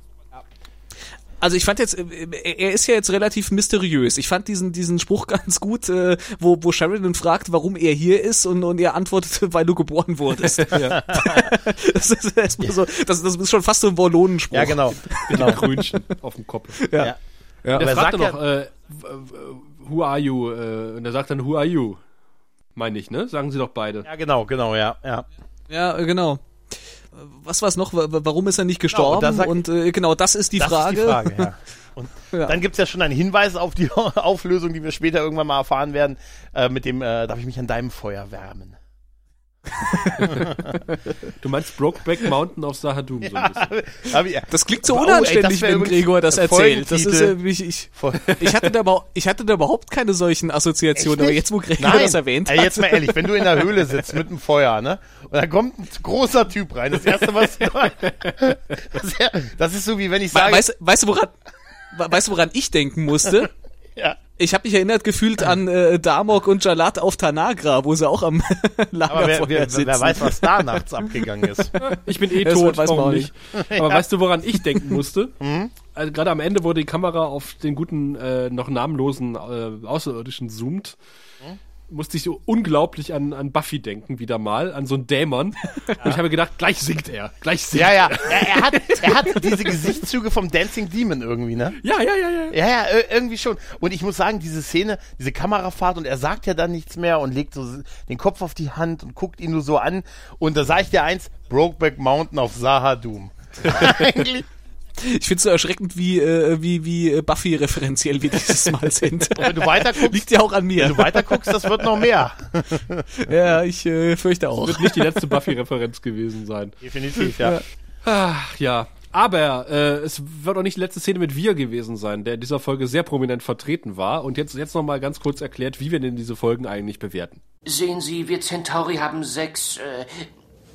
Also ich fand jetzt, äh, er ist ja jetzt relativ mysteriös. Ich fand diesen, diesen Spruch ganz gut, äh, wo, wo Sheridan fragt, warum er hier ist und, und er antwortet, weil du geboren wurdest. das, ist erstmal so, das, das ist schon fast so ein Wallonenspruch. ja, genau. Mit dem Krönchen auf dem Kopf. Ja. Ja. Ja. Der er fragt sagt noch, äh, who are you? Äh, und er sagt dann, who are you? Meine ich, ne? Sagen sie doch beide. Ja, genau, genau, ja, ja. Ja, äh, genau. Was war's noch? Wa- wa- Warum ist er nicht gestorben? da sagt- und äh, genau, das ist die das Frage. ist die Frage, ja. Und Ja. dann gibt's ja schon einen Hinweis auf die Auflösung, die wir später irgendwann mal erfahren werden, äh, mit dem, äh, darf ich mich an deinem Feuer wärmen? Du meinst Brokeback Mountain auf Sahadum so ein bisschen. Ich, Das klingt so Oh, ey, unanständig, das wär wenn Gregor das erzählt. Das ist äh, ich, ich, ich hatte da überhaupt, ich hatte da überhaupt keine solchen Assoziationen, aber jetzt wo? Gregor Nein. das erwähnt Ey, hat. jetzt mal ehrlich, wenn du in der Höhle sitzt mit einem Feuer, ne? Und da kommt ein großer Typ rein. Das erste, was das, ja- das ist so wie wenn ich sage, weißt, weißt du woran, we- weißt du woran ich denken musste? ja, Ich habe mich erinnert gefühlt an äh, Damok und Jalat auf Tanagra, wo sie auch am aber wer, Lagerfeuer wer, sitzen. wer weiß, was da nachts abgegangen ist. Ich bin eh Das tot, weiß man auch nicht? Aber weißt du, woran ich denken musste? Mhm. Also gerade am Ende, wo die Kamera auf den guten, äh, noch namenlosen äh, Außerirdischen zoomt, Mhm. Musste ich so unglaublich an, an Buffy denken, wieder mal, an so einen Dämon. Und ich habe gedacht, gleich singt er, gleich singt Ja, ja, er. er, er, hat, er hat diese Gesichtszüge vom Dancing Demon irgendwie, ne? Ja, ja, ja, ja. Ja, ja, ir- irgendwie schon. Und ich muss sagen, diese Szene, diese Kamerafahrt und er sagt ja dann nichts mehr und legt so den Kopf auf die Hand und guckt ihn nur so an. Und da sage ich dir eins, Brokeback Mountain auf Sahadum. Eigentlich. Ich finde so erschreckend, wie, äh, wie, wie äh, Buffy referenziell wir dieses Mal sind. Wenn du weiter guckst, Liegt ja auch an wenn mir. du weiter guckst, das wird noch mehr. Ja, ich äh, fürchte auch. Wird nicht die letzte Buffy-Referenz gewesen sein. Definitiv, ja. Ach, ja. Aber äh, es wird auch nicht die letzte Szene mit Wir gewesen sein, der in dieser Folge sehr prominent vertreten war. Und jetzt, jetzt noch mal ganz kurz erklärt, wie wir denn diese Folgen eigentlich bewerten. Sehen Sie, wir Centauri haben sechs. Äh,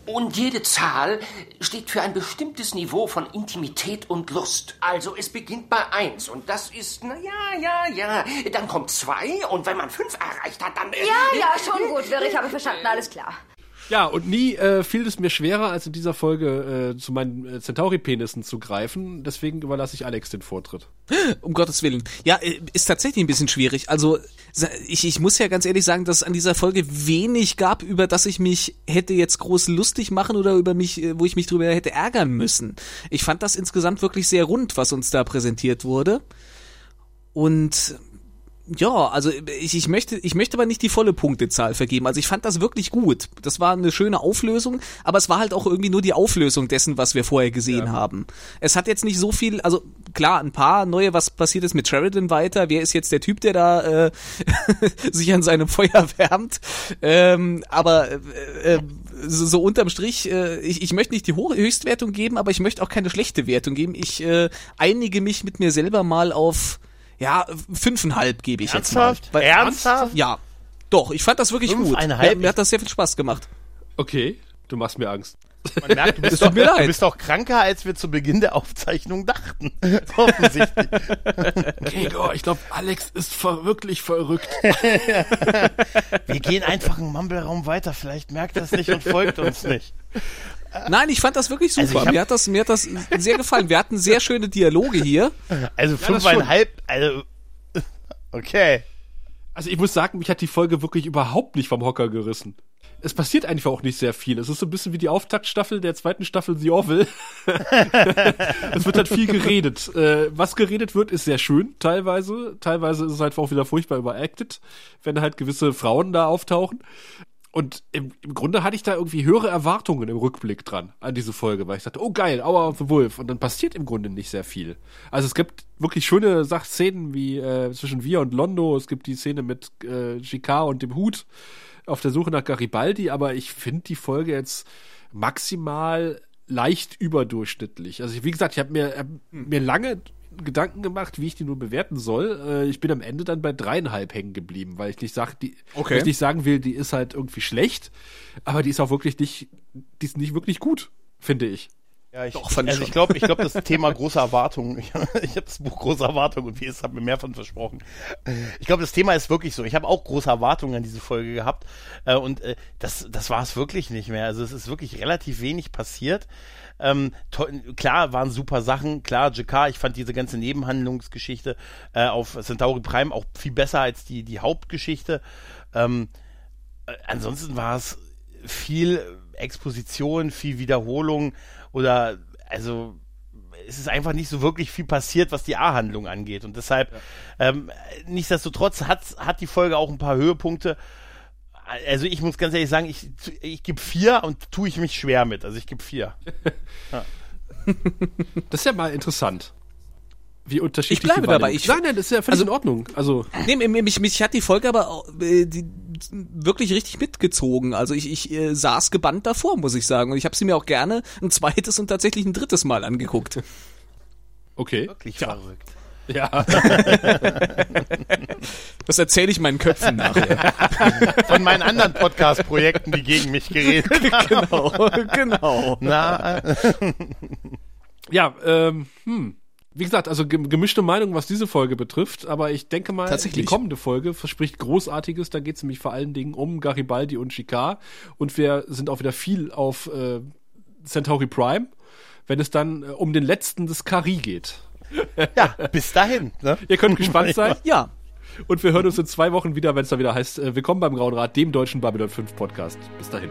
und jede Zahl steht für ein bestimmtes Niveau von Intimität und Lust. Also es beginnt bei eins und das ist, na ja, ja, ja. Dann kommt zwei und wenn man fünf erreicht hat, dann. Äh, Ja, ja, schon gut, Wirr, ich habe verstanden, alles klar. Ja, und nie äh, fiel es mir schwerer, als in dieser Folge äh, zu meinen äh, Centauri-Penissen zu greifen. Deswegen überlasse ich Alex den Vortritt. Um Gottes Willen. Ja, äh, ist tatsächlich ein bisschen schwierig. Also ich, ich muss ja ganz ehrlich sagen, dass es an dieser Folge wenig gab, über das ich mich hätte jetzt groß lustig machen oder über mich, äh, wo ich mich drüber hätte ärgern müssen. Ich fand das insgesamt wirklich sehr rund, was uns da präsentiert wurde. Und ja, also ich, ich möchte, ich möchte aber nicht die volle Punktezahl vergeben. Also ich fand das wirklich gut. Das war eine schöne Auflösung, aber es war halt auch irgendwie nur die Auflösung dessen, was wir vorher gesehen haben. Es hat jetzt nicht so viel, also klar, ein paar neue, was passiert ist mit Sheridan weiter. Wer ist jetzt der Typ, der da äh, sich an seinem Feuer wärmt? Ähm, aber äh, äh, so, so unterm Strich, äh, ich, ich möchte nicht die Ho Höchstwertung geben, aber ich möchte auch keine schlechte Wertung geben. Ich äh, einige mich mit mir selber mal auf ja, fünfeinhalb gebe ich jetzt mal. Ernsthaft? Weil- Ernsthaft? Ja. Doch, ich fand das wirklich gut. Mir, mir hat das sehr viel Spaß gemacht. Okay. Du machst mir Angst. Man merkt, du Es bist, tut doch, mir leid. du bist doch kranker, als wir zu Beginn der Aufzeichnung dachten. Offensichtlich. Gregor, ich glaube, Alex ist ver wirklich verrückt. Wir gehen einfach im Mumble-Raum weiter. Vielleicht merkt er es nicht und folgt uns nicht. Nein, ich fand das wirklich super. Also ich hab- mir hat das, mir hat das sehr gefallen. Wir hatten sehr schöne Dialoge hier. Also fünfeinhalb, also, okay. Also ich muss sagen, mich hat die Folge wirklich überhaupt nicht vom Hocker gerissen. Es passiert einfach auch nicht sehr viel. Es ist so ein bisschen wie die Auftaktstaffel der zweiten Staffel The Orville. es wird halt viel geredet. Äh, was geredet wird, ist sehr schön, teilweise. Teilweise ist es halt auch wieder furchtbar überacted, wenn halt gewisse Frauen da auftauchen. Und im, im Grunde hatte ich da irgendwie höhere Erwartungen im Rückblick dran an diese Folge, weil ich dachte, oh geil, Hour of the Wolf. Und dann passiert im Grunde nicht sehr viel. Also es gibt wirklich schöne Sachszenen wie äh, zwischen Wir und Londo. Es gibt die Szene mit äh, Jicquard und dem Hut auf der Suche nach Garibaldi. Aber ich finde die Folge jetzt maximal leicht überdurchschnittlich. Also ich- wie gesagt, ich habe mir, hab mir lange Gedanken gemacht, wie ich die nur bewerten soll. Äh, ich bin am Ende dann bei dreieinhalb hängen geblieben, weil ich nicht sag, die, Okay. weil ich nicht sagen will, die ist halt irgendwie schlecht, aber die ist auch wirklich nicht, die ist nicht wirklich gut, finde ich. Ja, ich, Doch, fand ich also ich glaube, ich glaube, das Thema große Erwartungen. Ich, ich habe das Buch große Erwartungen und wie es hat mir mehr von versprochen. Ich glaube, das Thema ist wirklich so. Ich habe auch große Erwartungen an diese Folge gehabt äh, und äh, das, das war es wirklich nicht mehr. Also es ist wirklich relativ wenig passiert. Ähm, klar waren super Sachen, klar, JK, ich fand diese ganze Nebenhandlungsgeschichte äh, auf Centauri Prime auch viel besser als die, die Hauptgeschichte. Ähm, äh, ansonsten war es viel Exposition, viel Wiederholung oder also es ist einfach nicht so wirklich viel passiert, was die A-Handlung angeht. Und deshalb, ähm, nichtsdestotrotz hat, hat die Folge auch ein paar Höhepunkte. Also ich muss ganz ehrlich sagen, ich, ich gebe vier und tue ich mich schwer mit. Also ich gebe vier. Das ist ja mal interessant. Wie unterschiedlich Ich bleibe dabei. Ich- nein, nein, das ist ja völlig also- in Ordnung. Also Nee, mich, mich, hat die Folge aber auch, äh, die, wirklich richtig mitgezogen. Also ich, ich äh, saß gebannt davor, muss ich sagen. Und ich habe sie mir auch gerne ein zweites und tatsächlich ein drittes Mal angeguckt. okay. Wirklich Tja, verrückt. Ja. Das erzähle ich meinen Köpfen nachher. Von meinen anderen Podcast-Projekten, die gegen mich geredet haben. genau, genau. Na, Ja, ähm, hm. Wie gesagt, also gem- gemischte Meinung, was diese Folge betrifft, aber ich denke mal, die kommende Folge verspricht Großartiges. Da geht es nämlich vor allen Dingen um Garibaldi und Chicard und wir sind auch wieder viel auf äh, Centauri Prime, wenn es dann äh, um den letzten des Kari geht. ja, bis dahin. Ne? Ihr könnt gespannt sein Ja, und wir hören uns in zwei Wochen wieder, wenn es da wieder heißt, äh, Willkommen beim Grauen Rat, dem deutschen Babylon 5 Podcast. Bis dahin.